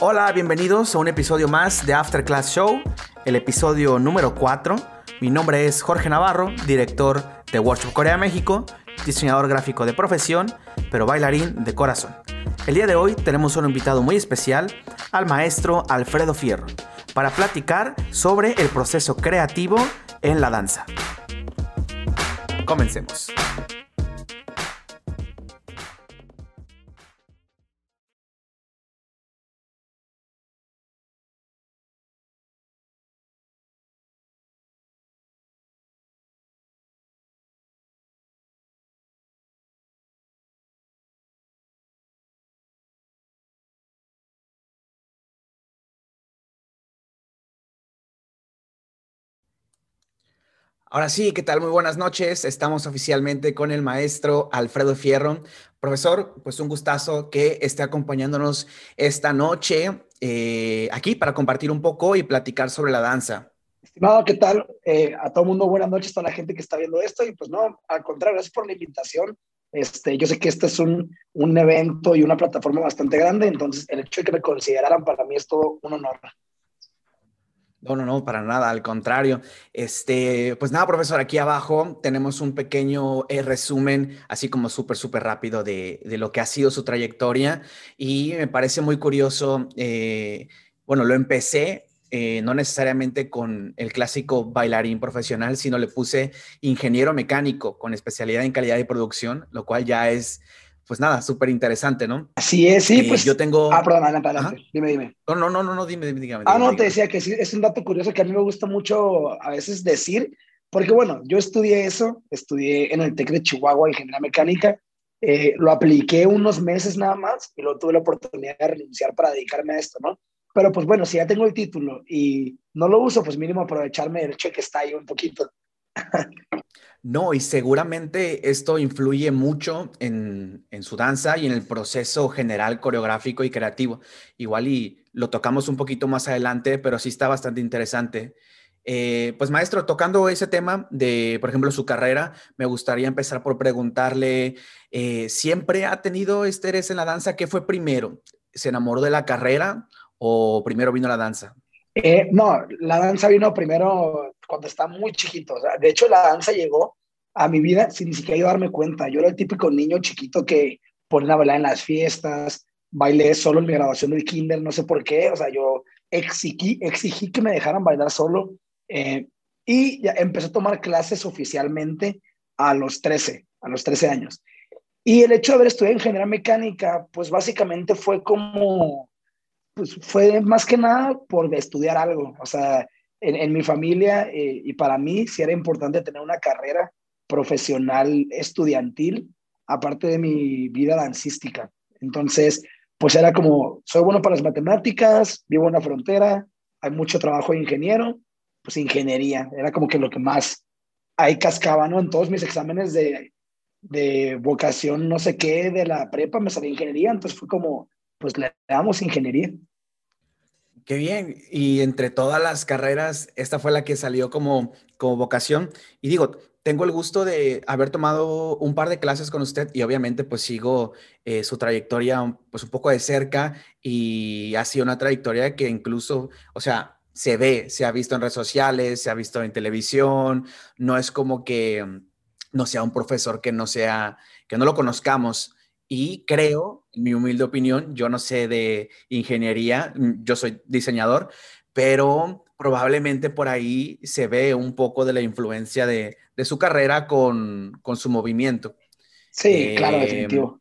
Hola, bienvenidos a un episodio más de After Class Show, el episodio número 4. Mi nombre es Jorge Navarro, director de Workshop Corea México, diseñador gráfico de profesión, pero bailarín de corazón. El día de hoy tenemos un invitado muy especial, al maestro Alfredo Fierro, para platicar sobre el proceso creativo en la danza. Comencemos. Ahora sí, ¿qué tal? Muy buenas noches. Estamos oficialmente con el maestro Alfredo Fierro. Profesor, pues un gustazo que esté acompañándonos esta noche eh, aquí para compartir un poco y platicar sobre la danza. Estimado, ¿qué tal? Eh, a todo mundo, buenas noches a toda la gente que está viendo esto. Y pues no, al contrario, gracias por la invitación. Este, yo sé que este es un, un evento y una plataforma bastante grande, entonces el hecho de que me consideraran para mí es todo un honor. No, no, no, para nada, al contrario. Este, pues nada, profesor, aquí abajo tenemos un pequeño eh, resumen, así como súper, súper rápido de, de, lo que ha sido su trayectoria. Y me parece muy curioso, eh, bueno, lo empecé eh, no necesariamente con el clásico bailarín profesional, sino le puse ingeniero mecánico con especialidad en calidad de producción, lo cual ya es pues nada, súper interesante, ¿no? Así es, sí, eh, pues. Yo tengo. Ah, perdón, adelante, adelante. Dime, dime. No, no, no, no, no dime, dime, dígame. Ah, no, te decía que sí, es un dato curioso que a mí me gusta mucho a veces decir, porque bueno, yo estudié eso, estudié en el TEC de Chihuahua, ingeniería mecánica, eh, lo apliqué unos meses nada más y luego tuve la oportunidad de renunciar para dedicarme a esto, ¿no? Pero pues bueno, si ya tengo el título y no lo uso, pues mínimo aprovecharme del cheque está ahí un poquito. No, y seguramente esto influye mucho en, su danza y en el proceso general coreográfico y creativo. Igual y lo tocamos un poquito más adelante, pero sí está bastante interesante. Eh, pues maestro, tocando ese tema de, por ejemplo, su carrera, me gustaría empezar por preguntarle, eh, ¿siempre ha tenido este interés en la danza? ¿Qué fue primero? ¿Se enamoró de la carrera o primero vino la danza? Eh, no, la danza vino primero cuando estaba muy chiquito. de hecho, la danza llegó a mi vida sin ni siquiera yo darme cuenta. Yo era el típico niño chiquito que ponía a bailar en las fiestas, bailé solo en mi graduación del kinder, no sé por qué. O sea, yo exigí, exigí que me dejaran bailar solo. Eh, y ya empecé a tomar clases oficialmente a los 13, a los 13 años. Y el hecho de haber estudiado ingeniería mecánica, pues básicamente fue como pues fue más que nada por estudiar algo. O sea, en, mi familia eh, y para mí sí era importante tener una carrera profesional estudiantil, aparte de mi vida dancística. Entonces, pues era como, soy bueno para las matemáticas, vivo en la frontera, hay mucho trabajo de ingeniero, pues ingeniería, era como que lo que más ahí cascaba, ¿no? En todos mis exámenes de, de vocación, no sé qué, de la prepa, me salí ingeniería, entonces fue como, pues le damos ingeniería. Qué bien. Y entre todas las carreras, esta fue la que salió como, como vocación. Y digo, tengo el gusto de haber tomado un par de clases con usted y obviamente pues sigo eh, su trayectoria pues un poco de cerca y ha sido una trayectoria que incluso, o sea, se ve, se ha visto en redes sociales, se ha visto en televisión, no es como que mm, no sea un profesor que no sea, que no lo conozcamos. Y creo, en mi humilde opinión, yo no sé de ingeniería, mm, yo soy diseñador, pero probablemente por ahí se ve un poco de la influencia de, de su carrera con, con, su movimiento. Sí, claro, em, definitivo.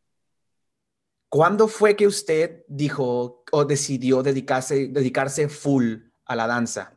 ¿Cuándo fue que usted dijo o decidió dedicarse, dedicarse full a la danza?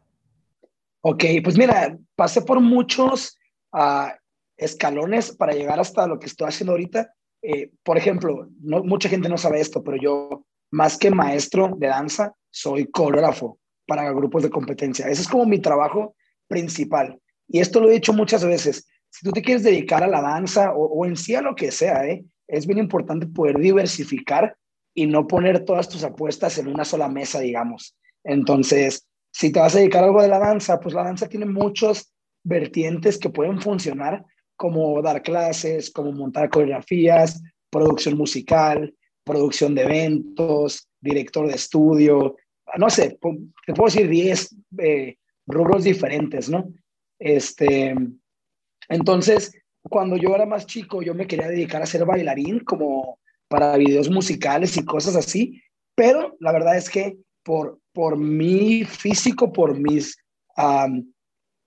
Ok, pues mira, pasé por muchos uh, escalones para llegar hasta lo que estoy haciendo ahorita. Eh, por ejemplo, mucha gente no sabe esto, pero yo, más que maestro de danza, soy coreógrafo para grupos de competencia. Ese es como mi trabajo principal. Y esto lo he dicho muchas veces. Si tú te quieres dedicar a la danza o, en sí a lo que sea, ¿eh? es bien importante poder diversificar y no poner todas tus apuestas en una sola mesa, digamos. Entonces, si te vas a dedicar a algo de la danza, pues la danza tiene muchos vertientes que pueden funcionar como dar clases, como montar coreografías, producción musical, producción de eventos, director de estudio, no sé, te puedo decir 10 eh, rubros diferentes, ¿no? Este, entonces, cuando yo era más chico, yo me quería dedicar a ser bailarín, como para videos musicales y cosas así, pero la verdad es que por, por mi físico, por mis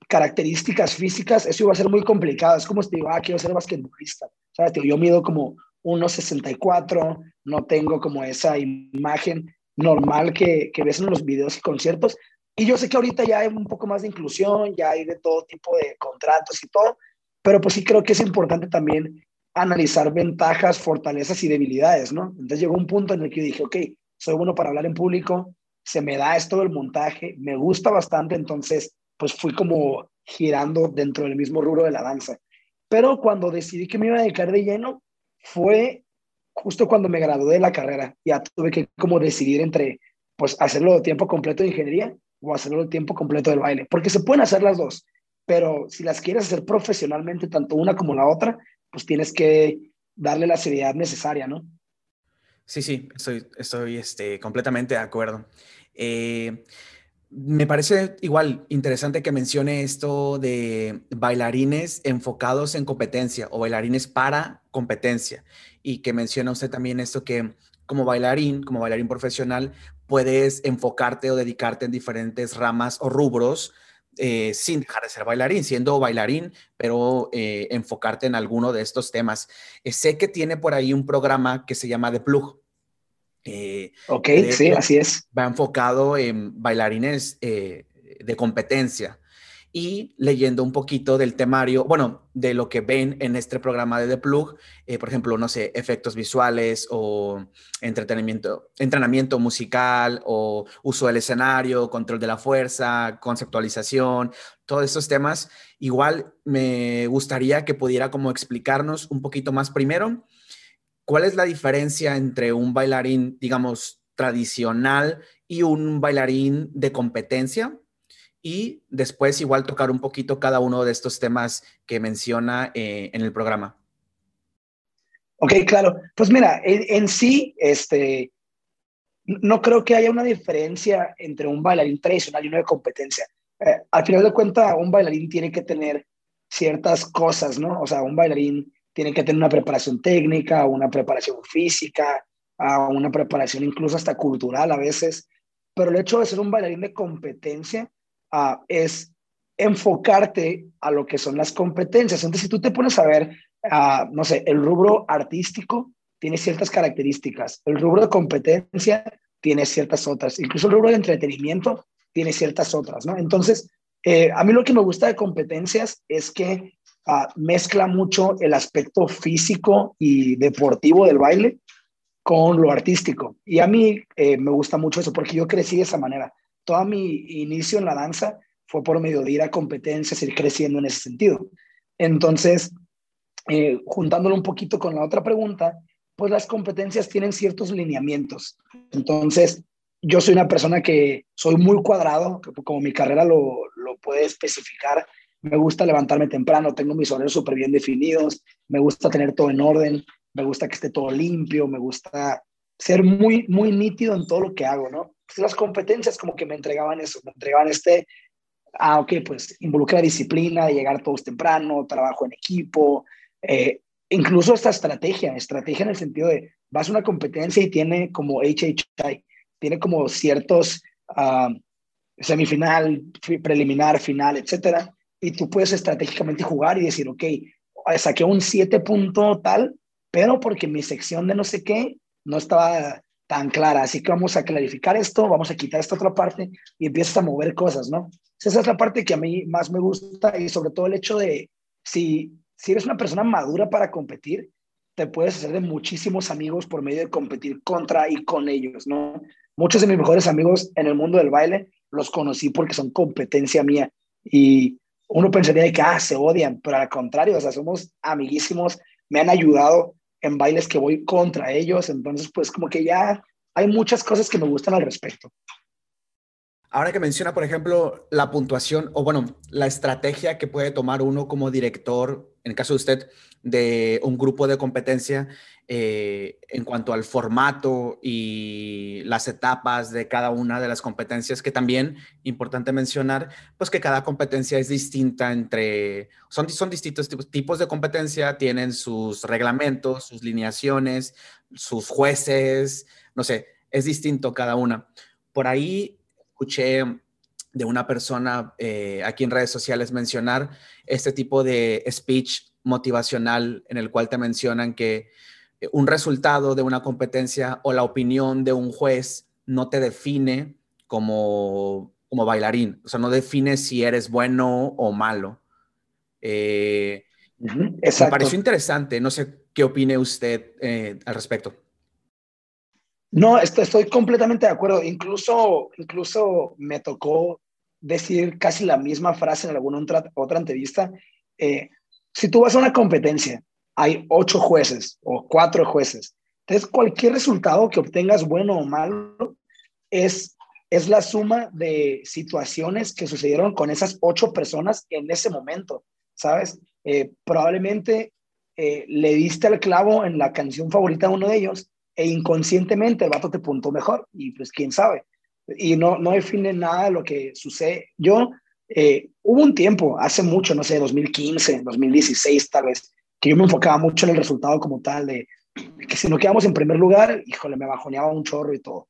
características físicas, eso iba a ser muy complicado. Es como si digo, ah, quiero ser basquetbolista. ¿Sabes? yo mido como 1,64, no tengo como esa imagen normal que, que ves en los videos y conciertos. Y yo sé que ahorita ya hay un poco más de inclusión, ya hay de todo tipo de contratos y todo, pero pues sí creo que es importante también analizar ventajas, fortalezas y debilidades, ¿no? Entonces llegó un punto en el que dije, ok, soy bueno para hablar en público, se me da esto del montaje, me gusta bastante, entonces pues fui como girando dentro del mismo rubro de la danza. Pero cuando decidí que me iba a dedicar de lleno, fue justo cuando me gradué de la carrera. Ya tuve que como decidir entre pues hacerlo de tiempo completo de ingeniería o hacerlo de tiempo completo del baile, porque se pueden hacer las dos, pero si las quieres hacer profesionalmente, tanto una como la otra, pues tienes que darle la seriedad necesaria, ¿no? Sí, sí, estoy, estoy este, completamente de acuerdo. Eh, me parece igual interesante que mencione esto de bailarines enfocados en competencia o bailarines para competencia y que menciona usted también esto que como bailarín, como bailarín profesional, puedes enfocarte o dedicarte en diferentes ramas o rubros eh, sin dejar de ser bailarín, siendo bailarín, pero eh, enfocarte en alguno de estos temas. Eh, sé que tiene por ahí un programa que se llama The Plug. Ok, sí, así es. Va enfocado en bailarines de competencia y leyendo un poquito del temario, bueno, de lo que ven en este programa de The Plug, eh, por ejemplo, no sé, efectos visuales o entretenimiento, entrenamiento musical o uso del escenario, control de la fuerza, conceptualización, todos estos temas. Igual me gustaría que pudiera como explicarnos un poquito más primero, ¿cuál es la diferencia entre un bailarín, digamos, tradicional y un bailarín de competencia? y después igual tocar un poquito cada uno de estos temas que menciona eh, en el programa. Ok, claro. Pues mira, en, sí, este, no creo que haya una diferencia entre un bailarín tradicional y uno de competencia. Eh, al final de cuentas, un bailarín tiene que tener ciertas cosas, ¿no? O sea, un bailarín tiene que tener una preparación técnica, una preparación física, una preparación incluso hasta cultural a veces. Pero el hecho de ser un bailarín de competencia Ah, es enfocarte a lo que son las competencias. Entonces, si tú te pones a ver, ah, no sé, el rubro artístico tiene ciertas características, el rubro de competencia tiene ciertas otras, incluso el rubro de entretenimiento tiene ciertas otras, ¿no? Entonces, eh, a mí lo que me gusta de competencias es que ah, mezcla mucho el aspecto físico y deportivo del baile con lo artístico. Y a mí eh, me gusta mucho eso porque yo crecí de esa manera todo mi inicio en la danza fue por medio de ir a competencias, ir creciendo en ese sentido. Entonces, eh, juntándolo un poquito con la otra pregunta, pues las competencias tienen ciertos lineamientos. Entonces, yo soy una persona que soy muy cuadrado, como mi carrera lo, lo puede especificar. Me gusta levantarme temprano, tengo mis horarios súper bien definidos, me gusta tener todo en orden, me gusta que esté todo limpio, me gusta ser muy, muy nítido en todo lo que hago, ¿no? las competencias como que me entregaban eso, me entregaban este, ah, ok, pues involucra disciplina, llegar todos temprano, trabajo en equipo, eh, incluso esta estrategia, estrategia en el sentido de vas a una competencia y tiene como HHI, tiene como ciertos uh, semifinal, preliminar, final, etcétera, y tú puedes estratégicamente jugar y decir, ok, saqué un 7 punto tal, pero porque mi sección de no sé qué no estaba tan clara. Así que vamos a clarificar esto, vamos a quitar esta otra parte y empiezas a mover cosas, ¿no? Esa es la parte que a mí más me gusta y sobre todo el hecho de si, si eres una persona madura para competir, te puedes hacer de muchísimos amigos por medio de competir contra y con ellos, ¿no? Muchos de mis mejores amigos en el mundo del baile los conocí porque son competencia mía y uno pensaría que, ah, se odian, pero al contrario, o sea, somos amiguísimos, me han ayudado en bailes que voy contra ellos, entonces pues como que ya hay muchas cosas que me gustan al respecto. Ahora que menciona, por ejemplo, la puntuación o bueno, la estrategia que puede tomar uno como director en el caso de usted, de un grupo de competencia eh, en cuanto al formato y las etapas de cada una de las competencias, que también, importante mencionar, pues que cada competencia es distinta entre, son, son distintos tipos, tipos de competencia, tienen sus reglamentos, sus lineaciones, sus jueces, no sé, es distinto cada una. Por ahí escuché de una persona eh, aquí en redes sociales mencionar este tipo de speech motivacional en el cual te mencionan que eh, un resultado de una competencia o la opinión de un juez no te define como, como bailarín, o sea, no define si eres bueno o malo. Eh, me pareció interesante, no sé qué opine usted eh, al respecto. No, estoy, completamente de acuerdo. Incluso, incluso me tocó decir casi la misma frase en alguna otra, otra entrevista. si tú vas a una competencia hay ocho jueces o cuatro jueces. Entonces, cualquier resultado que obtengas, bueno o malo, es, es la suma de situaciones que sucedieron con esas ocho personas en ese momento, ¿sabes? Eh, probablemente eh, le diste el clavo en la canción favorita de uno de ellos e inconscientemente el vato te puntó mejor y pues quién sabe. Y no, no define nada de lo que sucede. Yo, eh, hubo un tiempo, hace mucho, no sé, 2015, 2016 tal vez, que yo me enfocaba mucho en el resultado como tal, de, que si no quedamos en primer lugar, híjole, me bajoneaba un chorro y todo.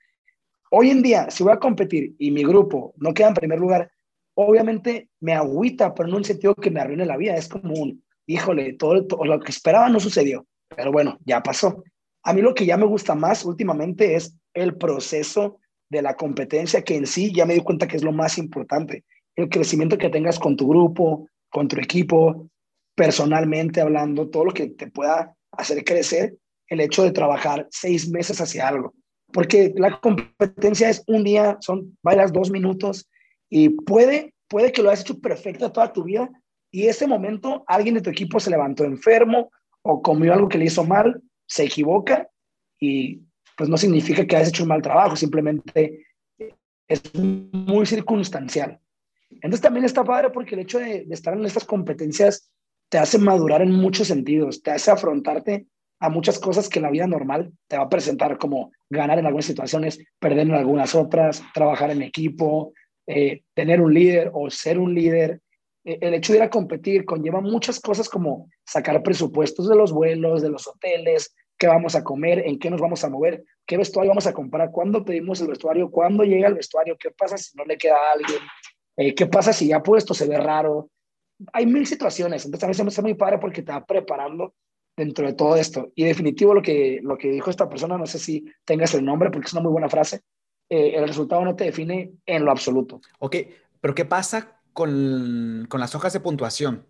Hoy en día, si voy a competir y mi grupo no queda en primer lugar, obviamente me agüita, pero no en el sentido que me arruine la vida, es como un, híjole, todo, todo lo que esperaba no sucedió, pero bueno, ya pasó. A mí lo que ya me gusta más últimamente es el proceso de la competencia, que en sí ya me di cuenta que es lo más importante. El crecimiento que tengas con tu grupo, con tu equipo, personalmente hablando, todo lo que te pueda hacer crecer, el hecho de trabajar seis meses hacia algo. Porque la competencia es un día, son, bailas dos minutos y puede, puede que lo hayas hecho perfecto toda tu vida y ese momento alguien de tu equipo se levantó enfermo o comió algo que le hizo mal, se equivoca y pues no significa que hayas hecho un mal trabajo, simplemente es muy circunstancial. Entonces también está padre porque el hecho de, estar en estas competencias te hace madurar en muchos sentidos, te hace afrontarte a muchas cosas que en la vida normal te va a presentar como ganar en algunas situaciones, perder en algunas otras, trabajar en equipo, eh, tener un líder o ser un líder. Eh, el hecho de ir a competir conlleva muchas cosas como sacar presupuestos de los vuelos, de los hoteles, qué vamos a comer, en qué nos vamos a mover, qué vestuario vamos a comprar, cuándo pedimos el vestuario, cuándo llega el vestuario, qué pasa si no le queda a alguien, eh, qué pasa si ya puesto se ve raro, hay mil situaciones, entonces a veces me está muy padre porque te va preparando dentro de todo esto. Y definitivo lo que, lo que dijo esta persona, no sé si tengas el nombre porque es una muy buena frase, eh, el resultado no te define en lo absoluto. Ok, pero ¿qué pasa con, con las hojas de puntuación?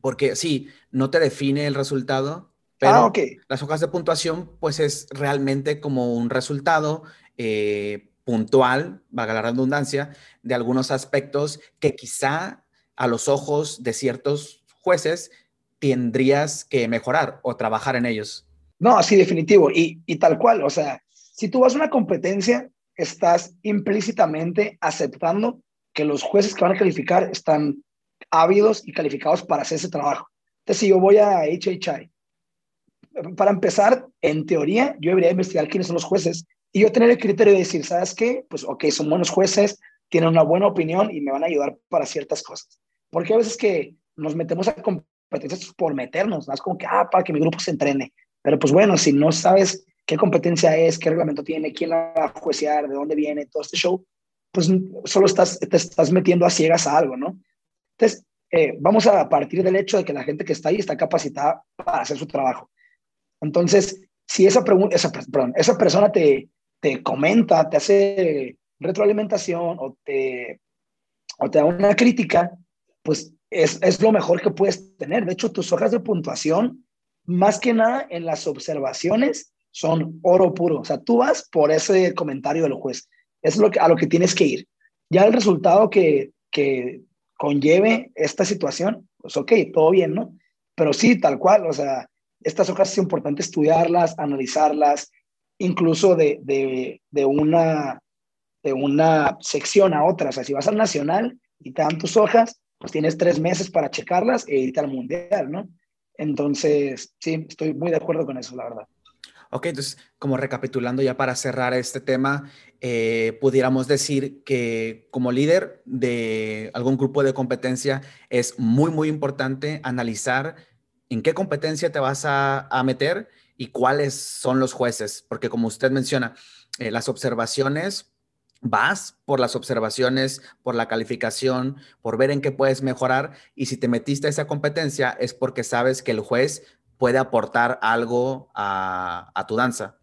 Porque sí, no te define el resultado, pero ah, las hojas de puntuación pues es realmente como un resultado eh, puntual, valga la redundancia, de algunos aspectos que quizá a los ojos de ciertos jueces tendrías que mejorar o trabajar en ellos. No, sí, definitivo. Y, tal cual, o sea, si tú vas a una competencia, estás implícitamente aceptando que los jueces que van a calificar están ávidos y calificados para hacer ese trabajo. Entonces, si yo voy a HHI, para empezar, en teoría, yo debería investigar quiénes son los jueces y yo tener el criterio de decir, ¿sabes qué? Pues, ok, son buenos jueces, tienen una buena opinión y me van a ayudar para ciertas cosas. Porque a veces que nos metemos a competencias por meternos, ¿no? es como que, ah, para que mi grupo se entrene. Pero pues bueno, si no sabes qué competencia es, qué reglamento tiene, quién la va a juecear, de dónde viene, todo este show, pues solo estás, te estás metiendo a ciegas a algo, ¿no? Entonces, eh, vamos a partir del hecho de que la gente que está ahí está capacitada para hacer su trabajo. Entonces, si esa, esa, esa persona te, te comenta, te hace retroalimentación o te, o te da una crítica, pues es, es lo mejor que puedes tener. De hecho, tus hojas de puntuación, más que nada en las observaciones, son oro puro. O sea, tú vas por ese comentario del juez. Es lo que, a lo que tienes que ir. Ya el resultado que, que conlleve esta situación, pues ok, todo bien, ¿no? Pero sí, tal cual, o sea, estas hojas es importante estudiarlas, analizarlas, incluso de, de, de, una, de una sección a otra. O sea, si vas al nacional y te dan tus hojas, pues tienes tres meses para checarlas e irte al mundial, ¿no? Entonces, sí, estoy muy de acuerdo con eso, la verdad. Ok, entonces, como recapitulando ya para cerrar este tema, eh, pudiéramos decir que como líder de algún grupo de competencia es muy, muy importante analizar en qué competencia te vas a, meter y cuáles son los jueces, porque como usted menciona, eh, las observaciones, vas por las observaciones, por la calificación, por ver en qué puedes mejorar y si te metiste a esa competencia es porque sabes que el juez puede aportar algo a, tu danza.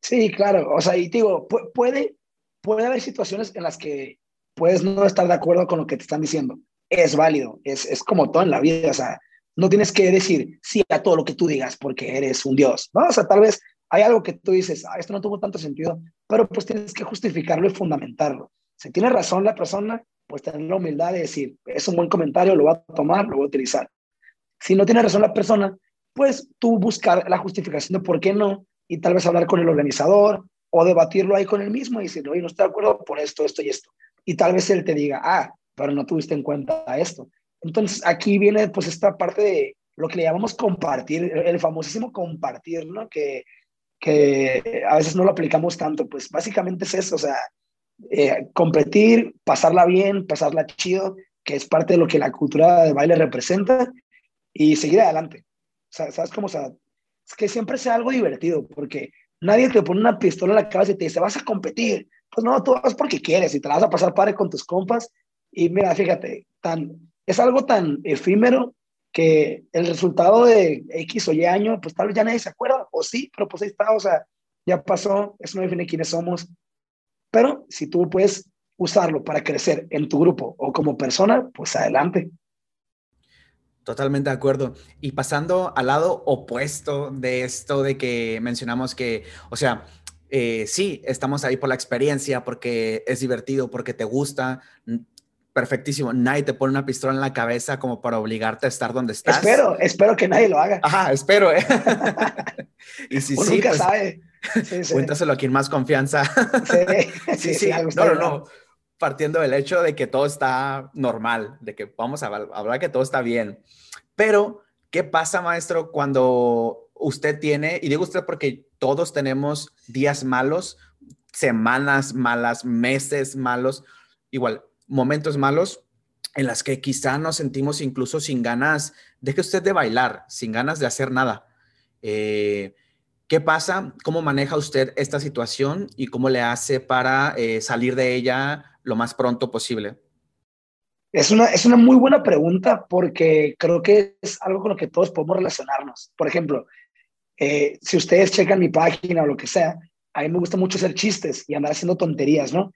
Sí, claro. O sea, y digo, puede, puede haber situaciones en las que puedes no estar de acuerdo con lo que te están diciendo. Es válido, es, es como todo en la vida. O sea, no tienes que decir sí a todo lo que tú digas porque eres un dios, ¿no? O sea, tal vez hay algo que tú dices, ah, esto no tuvo tanto sentido, pero pues tienes que justificarlo y fundamentarlo. Si tiene razón la persona, pues tener la humildad de decir, es un buen comentario, lo voy a tomar, lo voy a utilizar. Si no tiene razón la persona, pues tú buscar la justificación de por qué no y tal vez hablar con el organizador o debatirlo ahí con él mismo y decir, oye, no estoy de acuerdo por esto, esto y esto. Y tal vez él te diga, ah, pero no tuviste en cuenta esto. Entonces aquí viene pues esta parte de lo que le llamamos compartir, el famosísimo compartir, ¿no? Que, que a veces no lo aplicamos tanto, pues básicamente es eso, o sea, eh, competir, pasarla bien, pasarla chido, que es parte de lo que la cultura de baile representa, y seguir adelante. Sea, ¿sabes cómo? O sea, es que siempre sea algo divertido, porque nadie te pone una pistola en la cabeza y te dice, vas a competir. Pues no, tú vas porque quieres y te la vas a pasar padre con tus compas. Y mira, fíjate, tan, es algo tan efímero que el resultado de X o Y año, pues tal vez ya nadie se acuerda, o sí, pero pues ahí está, o sea, ya pasó, eso no define quiénes somos. Pero si tú puedes usarlo para crecer en tu grupo o como persona, pues adelante. Totalmente de acuerdo. Y pasando al lado opuesto de esto de que mencionamos que, o sea, eh, sí, estamos ahí por la experiencia, porque es divertido, porque te gusta, perfectísimo. Nadie te pone una pistola en la cabeza como para obligarte a estar donde estás. Espero, espero que nadie lo haga. Ajá, espero. ¿eh? y si sí, nunca pues, sabe. Cuéntaselo a quien más confianza. sí, sí, sí. no, no, no. Partiendo del hecho de que todo está normal, de que vamos a hablar que todo está bien. Pero, ¿qué pasa, maestro, cuando usted tiene, y digo usted porque todos tenemos días malos, semanas malas, meses malos, igual, momentos malos en las que quizá nos sentimos incluso sin ganas, deje usted de bailar, sin ganas de hacer nada. Eh, ¿Qué pasa? ¿Cómo maneja usted esta situación y cómo le hace para eh, salir de ella lo más pronto posible? Es una, es una muy buena pregunta porque creo que es algo con lo que todos podemos relacionarnos. Por ejemplo, eh, si ustedes checan mi página o lo que sea, a mí me gusta mucho hacer chistes y andar haciendo tonterías, ¿no?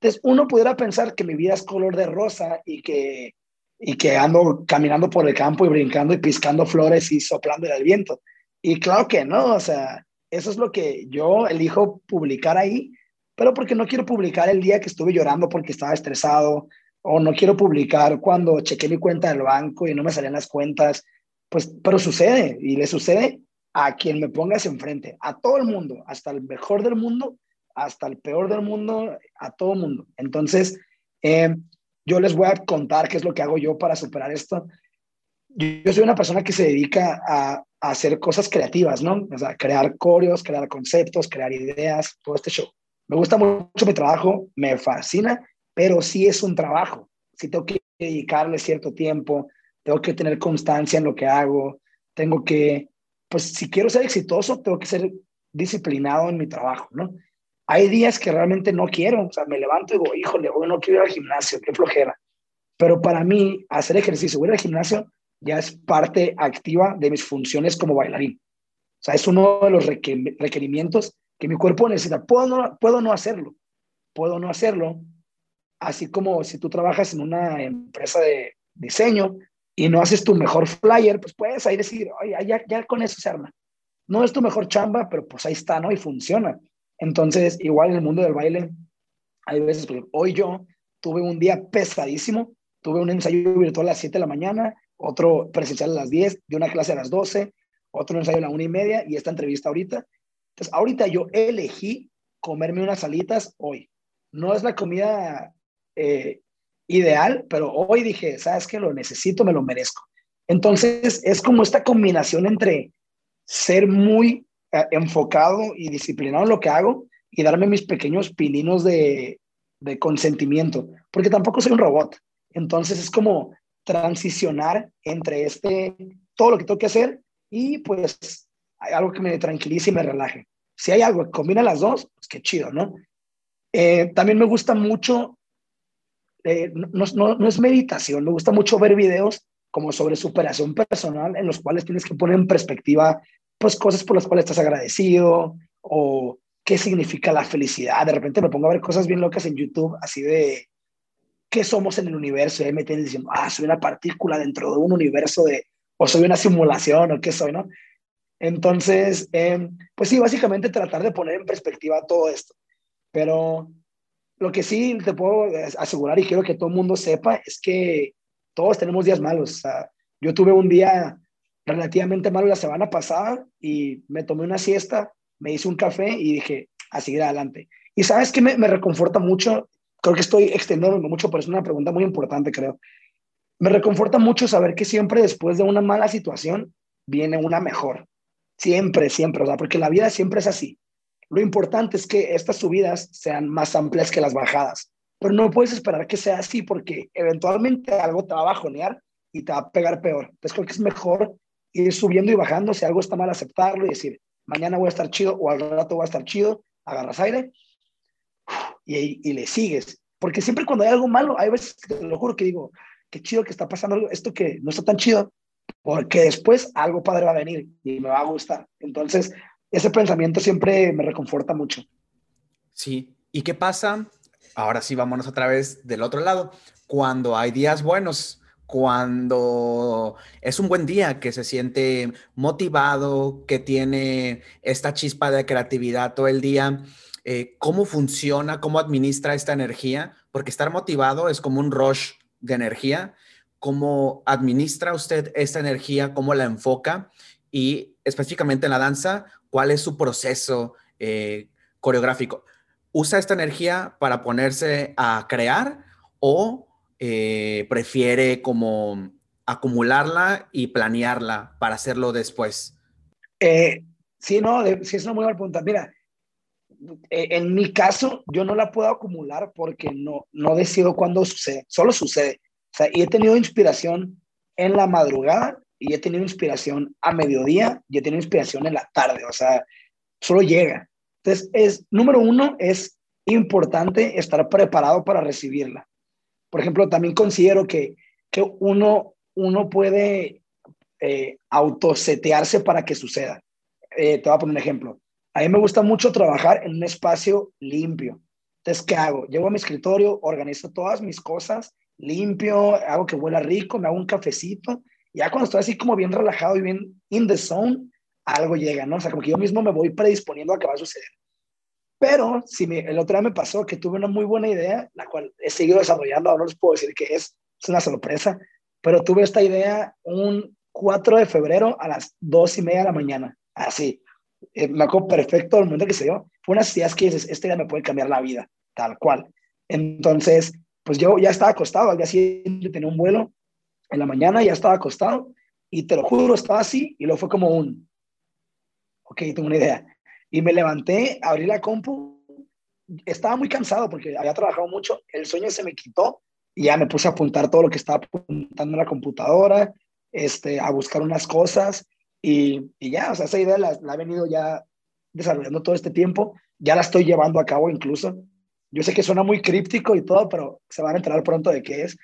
Entonces, uno pudiera pensar que mi vida es color de rosa y que, y que ando caminando por el campo y brincando y piscando flores y soplando el viento. Y claro que no, o sea, eso es lo que yo elijo publicar ahí, pero porque no quiero publicar el día que estuve llorando porque estaba estresado, o no quiero publicar cuando chequé mi cuenta del banco y no me salían las cuentas, pues, pero sucede y le sucede a quien me pongas enfrente, a todo el mundo, hasta el mejor del mundo, hasta el peor del mundo, a todo el mundo. Entonces, eh, yo les voy a contar qué es lo que hago yo para superar esto. Yo, soy una persona que se dedica a, hacer cosas creativas, ¿no? O sea, crear coreos, crear conceptos, crear ideas, todo este show. Me gusta mucho mi trabajo, me fascina, pero sí es un trabajo. Sí tengo que dedicarle cierto tiempo, tengo que tener constancia en lo que hago, tengo que, pues si quiero ser exitoso, tengo que ser disciplinado en mi trabajo, ¿no? Hay días que realmente no quiero, o sea, me levanto y digo, híjole, hoy no quiero ir al gimnasio, qué flojera. Pero para mí, hacer ejercicio, ir al gimnasio, ya es parte activa de mis funciones como bailarín. O sea, es uno de los requerimientos que mi cuerpo necesita. Puedo no, puedo no hacerlo, puedo no hacerlo. Así como si tú trabajas en una empresa de diseño y no haces tu mejor flyer, pues puedes ahí decir, oye, ya, con eso se arma. No es tu mejor chamba, pero pues ahí está, ¿no? Y funciona. Entonces, igual en el mundo del baile, hay veces, pues, hoy yo tuve un día pesadísimo, tuve un ensayo virtual a las 7 de la mañana, otro presencial a las 10, de una clase a las 12, otro ensayo a la 1 y media y esta entrevista ahorita. Entonces, ahorita yo elegí comerme unas salitas hoy. No es la comida eh, ideal, pero hoy dije, ¿sabes qué? Lo necesito, me lo merezco. Entonces, es como esta combinación entre ser muy eh, enfocado y disciplinado en lo que hago y darme mis pequeños pininos de, de consentimiento, porque tampoco soy un robot. Entonces, es como transicionar entre este, todo lo que tengo que hacer y pues hay algo que me tranquilice y me relaje. Si hay algo que combina las dos, pues qué chido, ¿no? Eh, también me gusta mucho, eh, no, no, no, es meditación, me gusta mucho ver videos como sobre superación personal en los cuales tienes que poner en perspectiva pues cosas por las cuales estás agradecido o qué significa la felicidad. De repente me pongo a ver cosas bien locas en YouTube, así de qué somos en el universo y ahí me tienen diciendo, ah, soy una partícula dentro de un universo de, o soy una simulación o qué soy, ¿no? Entonces, eh, pues sí, básicamente tratar de poner en perspectiva todo esto. Pero lo que sí te puedo asegurar y quiero que todo el mundo sepa es que todos tenemos días malos. yo tuve un día relativamente malo la semana pasada y me tomé una siesta, me hice un café y dije, a seguir adelante. Y sabes que me, me reconforta mucho, creo que estoy extendiéndome mucho, pero es una pregunta muy importante, creo. Me reconforta mucho saber que siempre después de una mala situación viene una mejor. Siempre, siempre, o sea, porque la vida siempre es así. Lo importante es que estas subidas sean más amplias que las bajadas, pero no puedes esperar que sea así porque eventualmente algo te va a bajonear y te va a pegar peor. Entonces creo que es mejor ir subiendo y bajando, si algo está mal aceptarlo y decir, mañana voy a estar chido o al rato voy a estar chido, agarras aire y, le sigues. Porque siempre cuando hay algo malo, hay veces, te lo juro que digo, qué chido que está pasando esto que no está tan chido, porque después algo padre va a venir y me va a gustar. Entonces, ese pensamiento siempre me reconforta mucho. Sí, ¿y qué pasa? Ahora sí, vámonos otra vez del otro lado. Cuando hay días buenos, cuando es un buen día, que se siente motivado, que tiene esta chispa de creatividad todo el día, eh, ¿cómo funciona, cómo administra esta energía? Porque estar motivado es como un rush de energía. ¿Cómo administra usted esta energía? ¿Cómo la enfoca? Y específicamente en la danza, cuál es su proceso eh, coreográfico. ¿Usa esta energía para ponerse a crear o eh, prefiere como acumularla y planearla para hacerlo después? Eh, sí, no, sí es una muy buena pregunta. Mira, en mi caso, yo no la puedo acumular porque no, no decido cuándo sucede, solo sucede. O sea, y he tenido inspiración en la madrugada y he tenido inspiración a mediodía y he tenido inspiración en la tarde, o sea, solo llega. Entonces, es, número uno, es importante estar preparado para recibirla. Por ejemplo, también considero que, que uno, uno puede eh, autosetearse para que suceda. Eh, te voy a poner un ejemplo. A mí me gusta mucho trabajar en un espacio limpio. Entonces, ¿qué hago? Llego a mi escritorio, organizo todas mis cosas, limpio, hago que huela rico, me hago un cafecito ya cuando estoy así como bien relajado y bien in the zone, algo llega, ¿no? O sea, como que yo mismo me voy predisponiendo a que va a suceder. Pero si me, el otro día me pasó que tuve una muy buena idea, la cual he seguido desarrollando, ahora no les puedo decir qué es, es una sorpresa, pero tuve esta idea un 4 de febrero a las 2 y media de la mañana, así. Eh, me acuerdo perfecto el momento que se dio. Fue unas ideas que dices, esta idea me puede cambiar la vida, tal cual. Entonces, pues yo ya estaba acostado, al día siguiente tenía un vuelo, en la mañana ya estaba acostado y te lo juro, estaba así y luego fue como un, ok, tengo una idea. Y me levanté, abrí la compu, estaba muy cansado porque había trabajado mucho, el sueño se me quitó y ya me puse a apuntar todo lo que estaba apuntando en la computadora, este, a buscar unas cosas y, y ya, o sea, esa idea la, la he venido ya desarrollando todo este tiempo, ya la estoy llevando a cabo incluso. Yo sé que suena muy críptico y todo, pero se van a enterar pronto de qué es.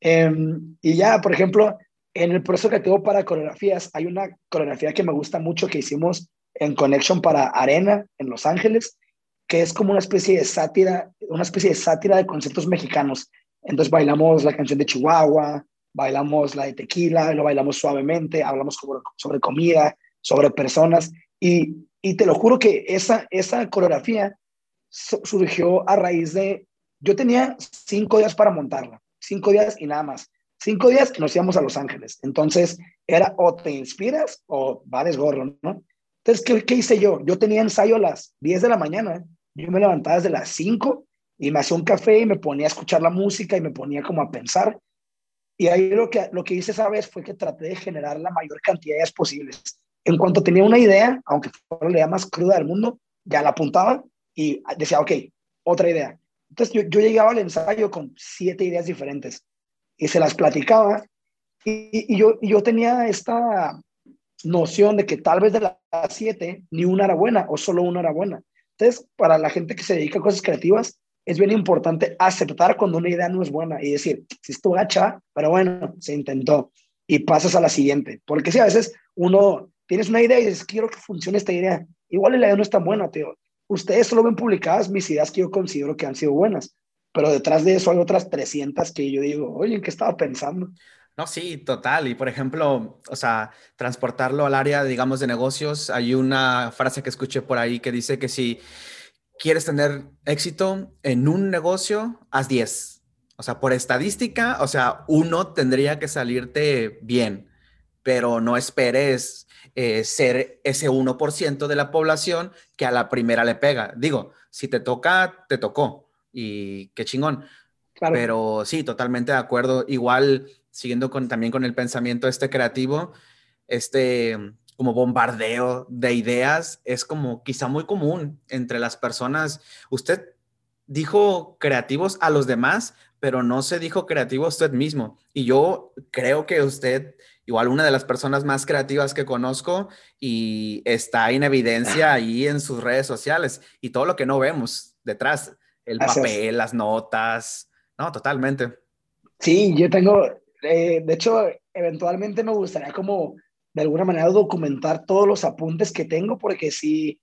Em, y ya, por ejemplo, en el proceso que tengo para coreografías, hay una coreografía que me gusta mucho que hicimos en Connection para Arena en Los Ángeles, que es como una especie de sátira, una especie de sátira de conceptos mexicanos. Entonces bailamos la canción de Chihuahua, bailamos la de Tequila, lo bailamos suavemente, hablamos sobre, comida, sobre personas, y, y, te lo juro que esa, esa coreografía surgió a raíz de, yo tenía cinco días para montarla, cinco días y nada más. Cinco días nos íbamos a Los Ángeles. Entonces, era o te inspiras o va desgorro, ¿no? Entonces, ¿qué, ¿qué, hice yo? Yo tenía ensayo a las 10 de la mañana. Yo me levantaba desde las 5 y me hacía un café y me ponía a escuchar la música y me ponía como a pensar. Y ahí lo que, lo que hice esa vez fue que traté de generar la mayor cantidad de ideas posibles. En cuanto tenía una idea, aunque fuera la idea más cruda del mundo, ya la apuntaba y decía, ok, otra idea. Entonces yo, yo llegaba al ensayo con siete ideas diferentes y se las platicaba y, y yo, y yo tenía esta noción de que tal vez de las siete ni una era buena o solo una era buena. Entonces, para la gente que se dedica a cosas creativas, es bien importante aceptar cuando una idea no es buena y decir, si esto gacha, pero bueno, se intentó y pasas a la siguiente. Porque si a veces uno tienes una idea y dices, quiero que funcione esta idea, igual la idea no es tan buena, tío. Ustedes solo ven publicadas mis ideas que yo considero que han sido buenas, pero detrás de eso hay otras 300 que yo digo, oye, ¿en qué estaba pensando? No, sí, total. Y por ejemplo, o sea, transportarlo al área, digamos, de negocios, hay una frase que escuché por ahí que dice que si quieres tener éxito en un negocio, haz 10. O sea, por estadística, o sea, uno tendría que salirte bien, pero no esperes eh, ser ese 1% de la población que a la primera le pega. Digo, si te toca, te tocó. Y qué chingón. Pero sí, totalmente de acuerdo. Igual, siguiendo con, también con el pensamiento este creativo, este como bombardeo de ideas es como quizá muy común entre las personas. Usted dijo creativos a los demás, pero no se dijo creativo a usted mismo. Y yo creo que usted, igual una de las personas más creativas que conozco y está en evidencia ahí en sus redes sociales y todo lo que no vemos detrás, el papel, las notas, no, totalmente. Sí, yo tengo, eh, de hecho, eventualmente me gustaría como de alguna manera documentar todos los apuntes que tengo, porque si,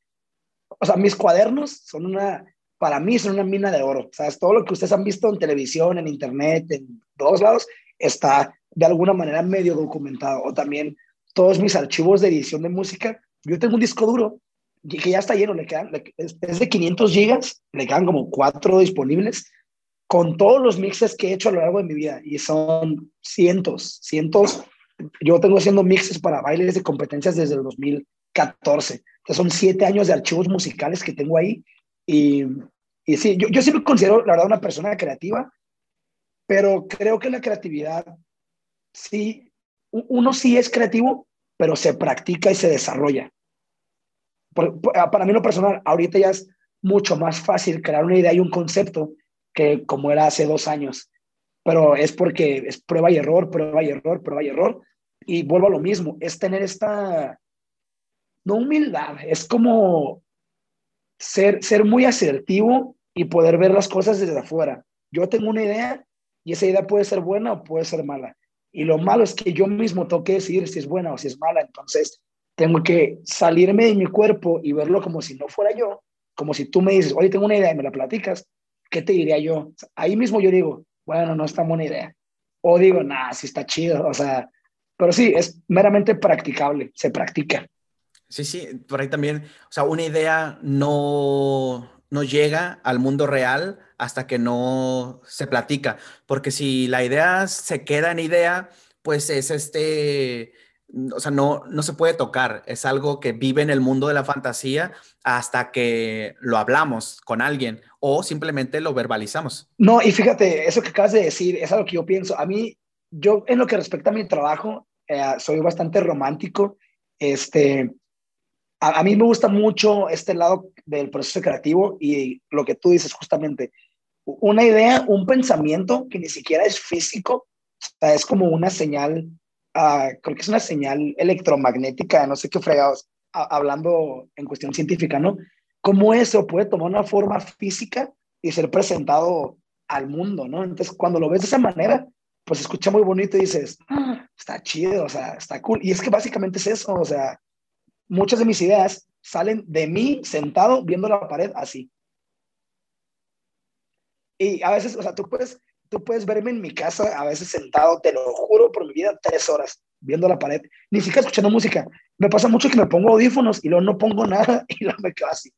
o sea, mis cuadernos son una, para mí son una mina de oro. Sea, todo lo que ustedes han visto en televisión, en internet, en todos lados, está de alguna manera medio documentado. O también todos mis archivos de edición de música. Yo tengo un disco duro que ya está lleno, le quedan, es de 500 gigas, le quedan como cuatro disponibles con todos los mixes que he hecho a lo largo de mi vida, y son cientos, cientos. Yo tengo haciendo mixes para bailes de competencias desde el 2014. Entonces son siete años de archivos musicales que tengo ahí. Y, y sí, yo, yo me considero, la verdad, una persona creativa, pero creo que la creatividad, sí, uno sí es creativo, pero se practica y se desarrolla. para mí lo personal, ahorita ya es mucho más fácil crear una idea y un concepto que como era hace dos años. Pero es porque es prueba y error, prueba y error, prueba y error. Y vuelvo a lo mismo, es tener esta, no humildad, es como ser, ser muy asertivo y poder ver las cosas desde afuera. Yo tengo una idea y esa idea puede ser buena o puede ser mala. Y lo malo es que yo mismo tengo que decidir si es buena o si es mala. Entonces, tengo que salirme de mi cuerpo y verlo como si no fuera yo, como si tú me dices, oye, tengo una idea y me la platicas. ¿qué te diría yo? Ahí mismo yo digo, bueno, no es tan buena idea. O digo, nah, sí está chido, o sea, pero sí, es meramente practicable, se practica. Sí, sí, por ahí también, o sea, una idea no, no llega al mundo real hasta que no se platica, porque si la idea se queda en idea, pues es este, o sea, no, no se puede tocar, es algo que vive en el mundo de la fantasía hasta que lo hablamos con alguien o simplemente lo verbalizamos. No, y fíjate, eso que acabas de decir es algo que yo pienso. A mí, yo en lo que respecta a mi trabajo, eh, soy bastante romántico. Este, a, a, mí me gusta mucho este lado del proceso creativo y lo que tú dices justamente, una idea, un pensamiento que ni siquiera es físico, es como una señal uh, creo que es una señal electromagnética, no sé qué fregados, hablando en cuestión científica, ¿no? ¿Cómo eso puede tomar una forma física y ser presentado al mundo, ¿no? Entonces, cuando lo ves de esa manera, pues escucha muy bonito y dices, ah, está chido, o sea, está cool. Y es que básicamente es eso, o sea, muchas de mis ideas salen de mí sentado viendo la pared así. Y a veces, o sea, tú puedes tú puedes verme en mi casa a veces sentado, te lo juro por mi vida, tres horas viendo la pared, ni siquiera escuchando música. Me pasa mucho que me pongo audífonos y luego no pongo nada y luego me quedo así.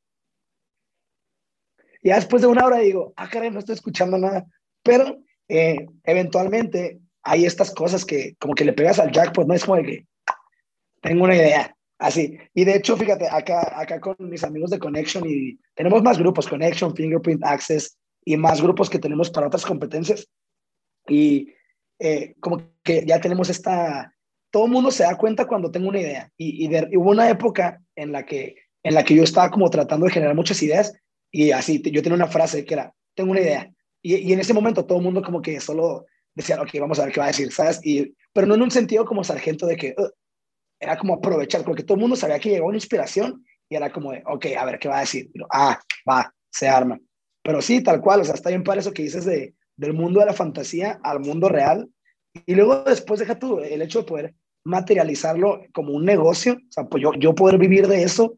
Ya después de una hora digo, ah, caray, no estoy escuchando nada. Pero eh, eventualmente hay estas cosas que como que le pegas al jackpot, no es como de que tengo una idea, así. Y de hecho, fíjate, acá, acá con mis amigos de Connection y tenemos más grupos, Connection, Fingerprint, Access, y más grupos que tenemos para otras competencias. Y eh, como que ya tenemos esta, todo el mundo se da cuenta cuando tengo una idea. Y, hubo una época en la, que, en la que yo estaba como tratando de generar muchas ideas y así, yo tenía una frase que era, tengo una idea. Y, y en ese momento todo el mundo como que solo decía, ok, vamos a ver qué va a decir, ¿sabes? Y, pero no en un sentido como sargento de que era como aprovechar, porque todo el mundo sabía que llegó una inspiración y era como de, ok, a ver qué va a decir. ah, va, se arma. Pero sí, tal cual, o sea, está bien para eso que dices de, del mundo de la fantasía al mundo real. Y luego después deja tú el hecho de poder materializarlo como un negocio, o sea, pues yo, yo poder vivir de eso,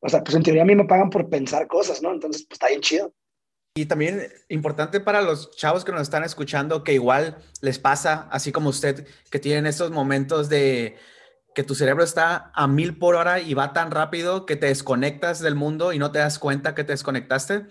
o sea, pues en teoría a mí me pagan por pensar cosas, ¿no? Entonces, pues está bien chido. Y también importante para los chavos que nos están escuchando, que igual les pasa, así como usted, que tienen estos momentos de que tu cerebro está a mil por hora y va tan rápido que te desconectas del mundo y no te das cuenta que te desconectaste.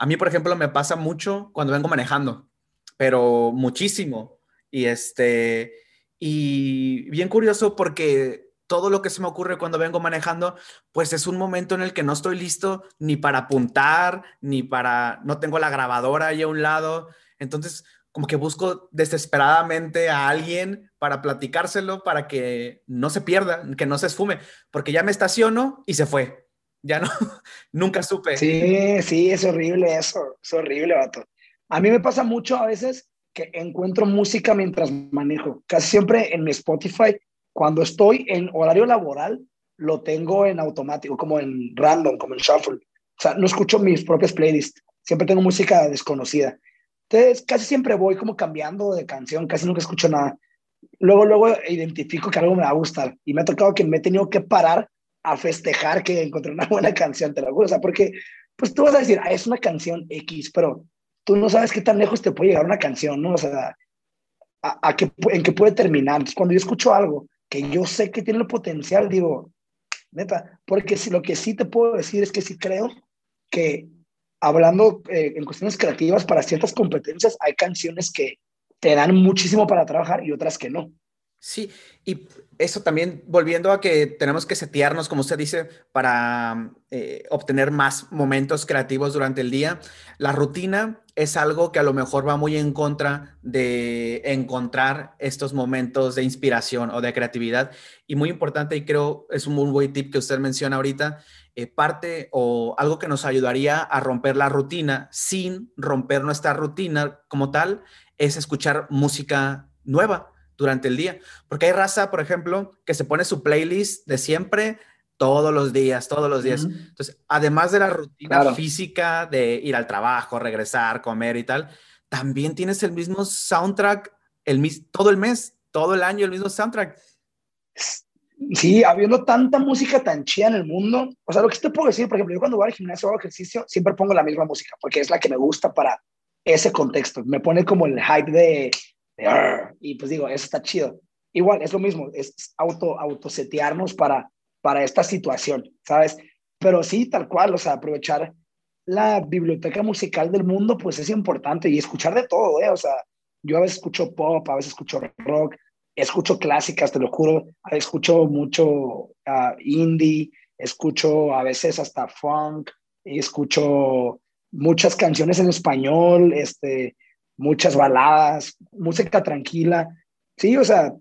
A mí, por ejemplo, me pasa mucho cuando vengo manejando, pero muchísimo. Y este, y bien curioso porque todo lo que se me ocurre cuando vengo manejando, pues es un momento en el que no estoy listo ni para apuntar, ni para, no tengo la grabadora ahí a un lado. Entonces, como que busco desesperadamente a alguien para platicárselo, para que no se pierda, que no se esfume, porque ya me estaciono y se fue. Ya no, nunca supe. Sí, sí, es horrible eso, es horrible, vato. A mí me pasa mucho a veces que encuentro música mientras manejo. Casi siempre en mi Spotify cuando estoy en horario laboral, lo tengo en automático, como en random, como en shuffle. O sea, no escucho mis propias playlists. Siempre tengo música desconocida. Entonces, casi siempre voy como cambiando de canción, casi nunca escucho nada. Luego, luego identifico que algo me va a gustar. Y me ha tocado que me he tenido que parar a festejar que encontré una buena canción, te lo juro. O sea, porque, pues tú vas a decir, ah, es una canción X, pero tú no sabes qué tan lejos te puede llegar una canción, ¿no? O sea, a, a qué, en qué puede terminar. Entonces, cuando yo escucho algo que yo sé que tiene el potencial, digo, neta, porque si, lo que sí te puedo decir es que sí creo que hablando eh, en cuestiones creativas para ciertas competencias, hay canciones que te dan muchísimo para trabajar y otras que no. Sí, y eso también volviendo a que tenemos que setearnos, como usted dice, para eh, obtener más momentos creativos durante el día. La rutina es algo que a lo mejor va muy en contra de encontrar estos momentos de inspiración o de creatividad. Y muy importante, y creo es un buen tip que usted menciona ahorita, eh, parte o algo que nos ayudaría a romper la rutina sin romper nuestra rutina como tal, es escuchar música nueva durante el día. Porque hay raza, por ejemplo, que se pone su playlist de siempre todos los días, todos los días. Entonces, además de la rutina física de ir al trabajo, regresar, comer y tal, también tienes el mismo soundtrack el, todo el mes, todo el año el mismo soundtrack. Sí, habiendo tanta música tan chida en el mundo, o sea, lo que te puedo decir, por ejemplo, yo cuando voy al gimnasio o hago ejercicio, siempre pongo la misma música, porque es la que me gusta para ese contexto. Me pone como el hype de y pues digo, eso está chido. Igual, es lo mismo, es auto, autosetearnos para, para esta situación, ¿sabes? Pero sí, tal cual, o sea, aprovechar la biblioteca musical del mundo, pues es importante y escuchar de todo, ¿eh? O sea, yo a veces escucho pop, a veces escucho rock, escucho clásicas, te lo juro, escucho mucho ah, indie, escucho a veces hasta funk, escucho muchas canciones en español, este, muchas baladas, música tranquila, sí, o sea,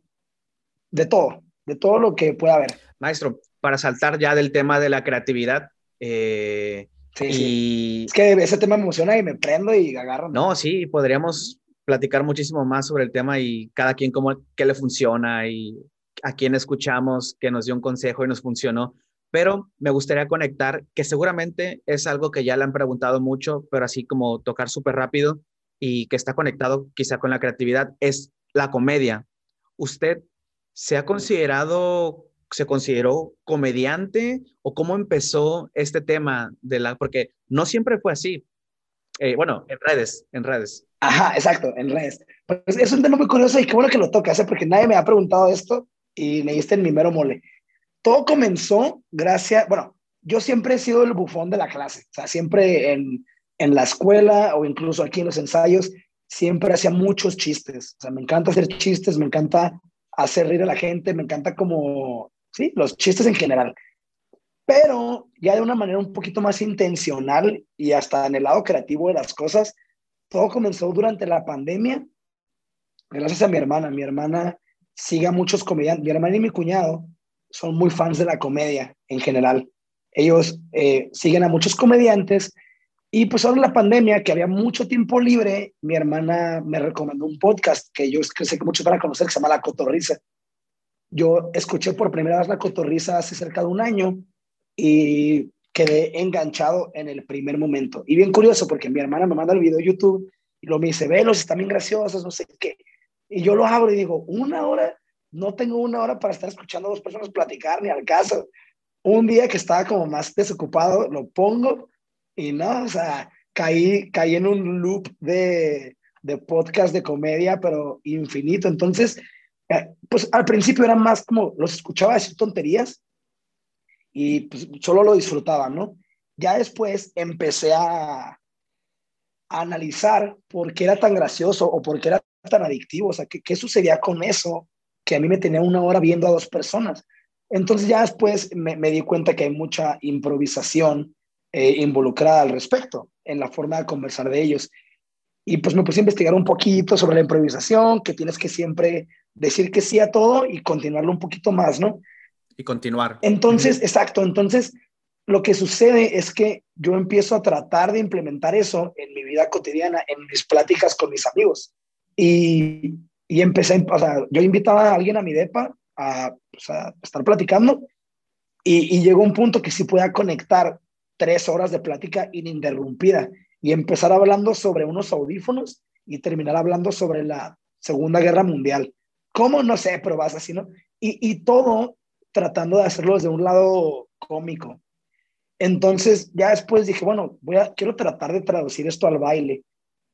de todo, de todo lo que pueda haber. Maestro, para saltar ya del tema de la creatividad, eh, sí, es que ese tema me emociona y me prendo y agarro. No, sí, podríamos platicar muchísimo más sobre el tema y cada quien cómo, qué le funciona y a quién escuchamos que nos dio un consejo y nos funcionó. Pero me gustaría conectar, que seguramente es algo que ya le han preguntado mucho, pero así como tocar súper rápido, y que está conectado quizá con la creatividad es la comedia. ¿Usted se ha considerado, se consideró comediante o cómo empezó este tema de la, porque no siempre fue así. Eh, bueno, en redes, en redes. Ajá, exacto, en redes. Pues es un tema muy curioso y qué bueno que lo tocas, ¿eh? porque nadie me ha preguntado esto y me diste en mi mero mole. Todo comenzó gracias, bueno, yo siempre he sido el bufón de la clase, o sea, siempre en, en la escuela o incluso aquí en los ensayos, siempre hacía muchos chistes. O sea, me encanta hacer chistes, me encanta hacer reír a la gente, me encanta como, sí, los chistes en general. Pero ya de una manera un poquito más intencional y hasta en el lado creativo de las cosas, todo comenzó durante la pandemia, gracias a mi hermana. Mi hermana sigue a muchos comediantes. Mi hermana y mi cuñado son muy fans de la comedia en general. Ellos eh, siguen a muchos comediantes y pues ahora la pandemia, que había mucho tiempo libre, mi hermana me recomendó un podcast que yo sé que muchos van a conocer, que se llama La Cotorriza. Yo escuché por primera vez La Cotorriza hace cerca de un año y quedé enganchado en el primer momento. Y bien curioso, porque mi hermana me manda el video de YouTube y lo me dice, velos, están bien graciosos, no sé qué. Y yo lo abro y digo, una hora, no tengo una hora para estar escuchando a dos personas platicar ni al caso. Un día que estaba como más desocupado, lo pongo y no, o sea, caí, caí en un loop de, de podcast de comedia, pero infinito. Entonces, eh, pues al principio era más como los escuchaba decir tonterías y pues, solo lo disfrutaba, ¿no? Ya después empecé a, a, analizar por qué era tan gracioso o por qué era tan adictivo, o sea, qué, qué sucedía con eso que a mí me tenía una hora viendo a dos personas. Entonces ya después me, me di cuenta que hay mucha improvisación eh, involucrada al respecto en la forma de conversar de ellos. Y pues me puse a investigar un poquito sobre la improvisación, que tienes que siempre decir que sí a todo y continuarlo un poquito más, ¿no? Y continuar. Entonces, exacto, entonces lo que sucede es que yo empiezo a tratar de implementar eso en mi vida cotidiana, en mis pláticas con mis amigos. Y, y empecé, o sea, yo invitaba a alguien a mi depa a, pues, a estar platicando y, y, llegó un punto que sí podía conectar tres horas de plática ininterrumpida y empezar hablando sobre unos audífonos y terminar hablando sobre la Segunda Guerra Mundial. ¿Cómo? No sé, pero vas así, ¿no? Y, y todo tratando de hacerlo desde un lado cómico. Entonces, ya después dije, bueno, voy a, quiero tratar de traducir esto al baile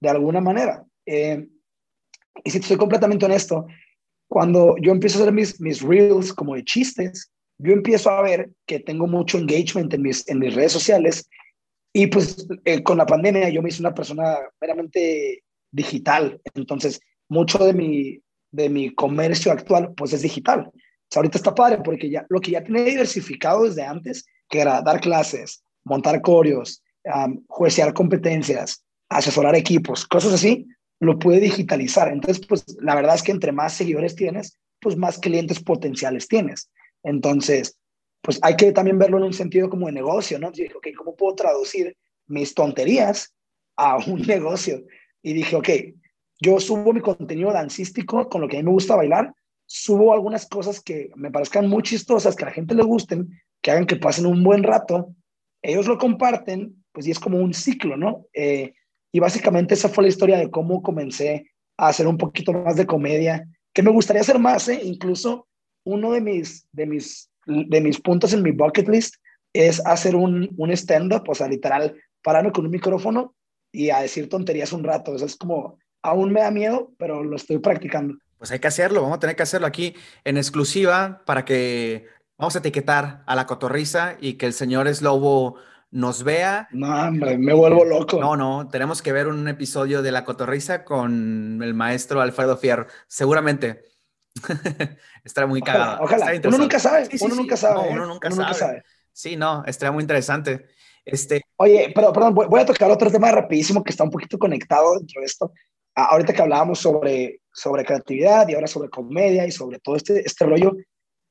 de alguna manera. Eh, y si estoy completamente honesto, cuando yo empiezo a hacer mis, mis reels como de chistes, yo empiezo a ver que tengo mucho engagement en mis, en mis redes sociales y pues eh, con la pandemia yo me hice una persona meramente digital, entonces mucho de mi, de mi comercio actual pues es digital. O ahorita está padre porque ya lo que ya tenía diversificado desde antes, que era dar clases, montar coreos, um, juecear competencias, asesorar equipos, cosas así, lo puede digitalizar. Entonces, pues la verdad es que entre más seguidores tienes, pues más clientes potenciales tienes. Entonces, pues hay que también verlo en un sentido como de negocio, ¿no? dije, ok, ¿cómo puedo traducir mis tonterías a un negocio? Y dije, ok, yo subo mi contenido dancístico con lo que a mí me gusta bailar, subo algunas cosas que me parezcan muy chistosas, que a la gente le gusten, que hagan que pasen un buen rato, ellos lo comparten, pues y es como un ciclo, ¿no? Eh, y básicamente esa fue la historia de cómo comencé a hacer un poquito más de comedia, que me gustaría hacer más, ¿eh? Incluso uno de mis, de mis, de mis puntos en mi bucket list es hacer un, un stand-up, o sea, literal, pararme con un micrófono y a decir tonterías un rato. O sea, es como, aún me da miedo, pero lo estoy practicando. Pues hay que hacerlo, vamos a tener que hacerlo aquí en exclusiva para que vamos a etiquetar a la cotorriza y que el señor Slobo nos vea. No, hombre, me vuelvo loco. No, no, tenemos que ver un episodio de La Cotorriza con el maestro Alfredo Fierro, seguramente. Estará muy cagado. Ojalá, uno nunca sabe, sí, sí, uno. Nunca sabe no, uno, nunca uno, nunca sabe. Sí, no, estaría muy interesante. Este... Oye, pero, perdón, voy a tocar otro tema rapidísimo que está un poquito conectado dentro de esto. Ahorita que hablábamos sobre, sobre creatividad y ahora sobre comedia y sobre todo este, este rollo,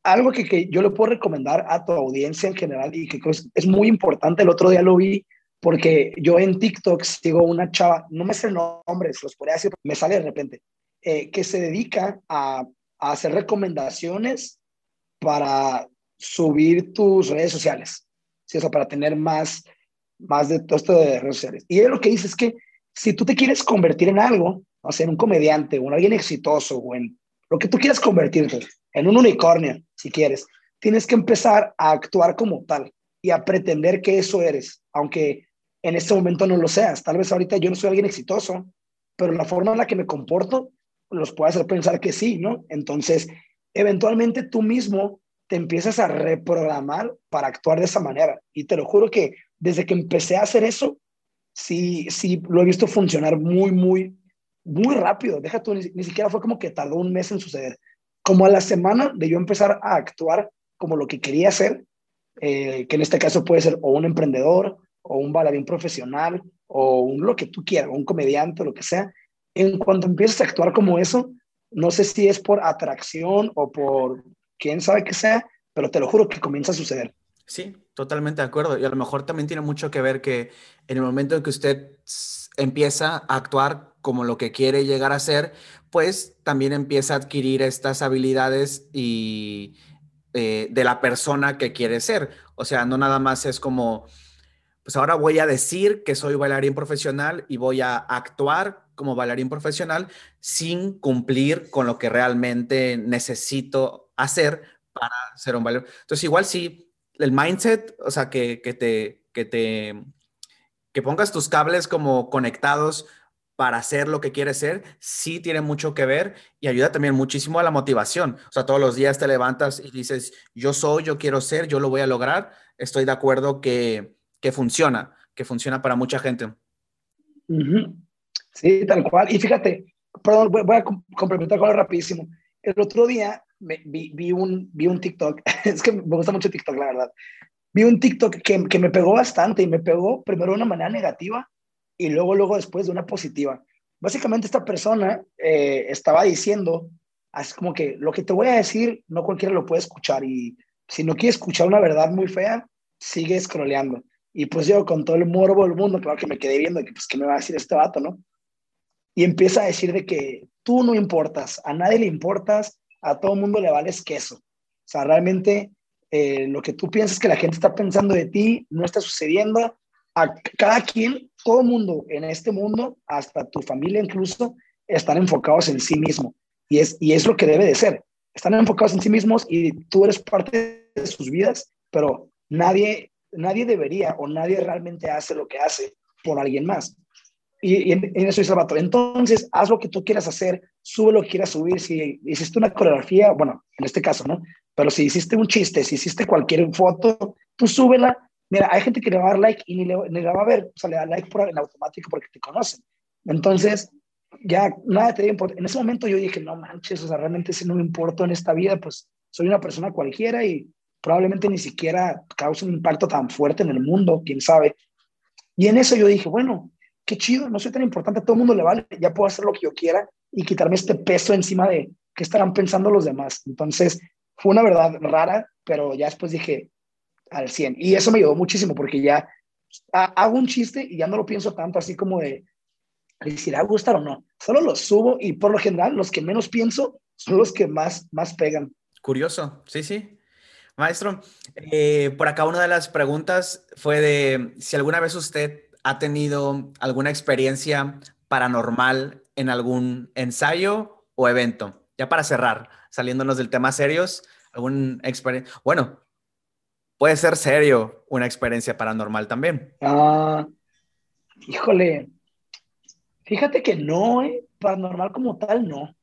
algo que, que, yo le puedo recomendar a tu audiencia en general y que creo es muy importante, el otro día lo vi porque yo en TikTok sigo una chava, no me sé el nombre, se los podría decir, me sale de repente, eh, que se dedica a, a, hacer recomendaciones para subir tus redes sociales, ¿sí? para tener más, más de todo esto de redes sociales. Y él lo que dice es que si tú te quieres convertir en algo, o sea, en un comediante o en alguien exitoso o en lo que tú quieras convertirte, en un unicornio, si quieres, tienes que empezar a actuar como tal y a pretender que eso eres, aunque en este momento no lo seas. Tal vez ahorita yo no soy alguien exitoso, pero la forma en la que me comporto los puede hacer pensar que sí, ¿no? Entonces, eventualmente tú mismo te empiezas a reprogramar para actuar de esa manera. Y te lo juro que desde que empecé a hacer eso, sí, sí, lo he visto funcionar muy, muy, muy rápido. Deja tú, ni, ni siquiera fue como que tardó un mes en suceder como a la semana de yo empezar a actuar como lo que quería hacer, eh, que en este caso puede ser o un emprendedor, o un bailarín profesional o un, lo que tú quieras, un comediante lo que sea, en cuanto empiezas a actuar como eso, no sé si es por atracción o por quién sabe qué sea, pero te lo juro que comienza a suceder. Sí, totalmente de acuerdo. Y a lo mejor también tiene mucho que ver que en el momento en que usted empieza a actuar como lo que quiere llegar a ser, pues también empieza a adquirir estas habilidades y eh, de la persona que quiere ser. O sea, no nada más es como, pues ahora voy a decir que soy bailarín profesional y voy a actuar como bailarín profesional sin cumplir con lo que realmente necesito hacer para ser un bailarín. Entonces, igual sí, el mindset, o sea, que, que te, que te, que pongas tus cables como conectados para hacer lo que quieres ser, sí tiene mucho que ver y ayuda también muchísimo a la motivación. O sea, todos los días te levantas y dices, yo soy, yo quiero ser, yo lo voy a lograr. Estoy de acuerdo que, que funciona, que funciona para mucha gente. Sí, tal cual. Y fíjate, perdón, voy a complementar con algo rapidísimo. El otro día vi, vi, un, vi un TikTok, es que me gusta mucho TikTok, la verdad. Vi un TikTok que, que me pegó bastante y me pegó primero de una manera negativa y luego, luego después de una positiva. Básicamente esta persona eh, estaba diciendo, así como que lo que te voy a decir, no cualquiera lo puede escuchar y si no quieres escuchar una verdad muy fea, sigue scrolleando. Y pues yo con todo el morbo del mundo, claro que me quedé viendo que pues qué me va a decir este vato, ¿no? Y empieza a decir de que tú no importas, a nadie le importas, a todo mundo le vales queso. O sea, realmente eh, lo que tú piensas que la gente está pensando de ti no está sucediendo. A cada quien, todo mundo en este mundo, hasta tu familia incluso, están enfocados en sí mismo. Y es, y es lo que debe de ser. Están enfocados en sí mismos y tú eres parte de sus vidas, pero nadie, nadie debería o nadie realmente hace lo que hace por alguien más. Y, en, eso es el Entonces, haz lo que tú quieras hacer, sube lo que quieras subir. Si hiciste una coreografía, bueno, en este caso, ¿no? Pero si hiciste un chiste, si hiciste cualquier foto, tú súbela. Mira, hay gente que le va a dar like y ni le, ni va a ver, o sea, le da like por, en automático porque te conocen. Entonces, ya nada te importa. En ese momento yo dije, no manches, o sea, realmente si no me importa en esta vida, pues soy una persona cualquiera y probablemente ni siquiera cause un impacto tan fuerte en el mundo, quién sabe. Y en eso yo dije, bueno, qué chido, no soy tan importante, a todo el mundo le vale, ya puedo hacer lo que yo quiera y quitarme este peso encima de qué estarán pensando los demás. Entonces, fue una verdad rara, pero ya después dije al 100. Y eso me ayudó muchísimo porque ya hago un chiste y ya no lo pienso tanto así como de decir, ¿a gustar o no? Solo los subo y por lo general los que menos pienso son los que más, más pegan. Curioso, sí, sí. Maestro, eh, por acá una de las preguntas fue de si alguna vez usted ha tenido alguna experiencia paranormal en algún ensayo o evento. Ya para cerrar, saliéndonos del tema serios, algún experiencia, bueno, puede ser serio una experiencia paranormal también. Ah, híjole, fíjate que no, ¿eh? paranormal como tal, no.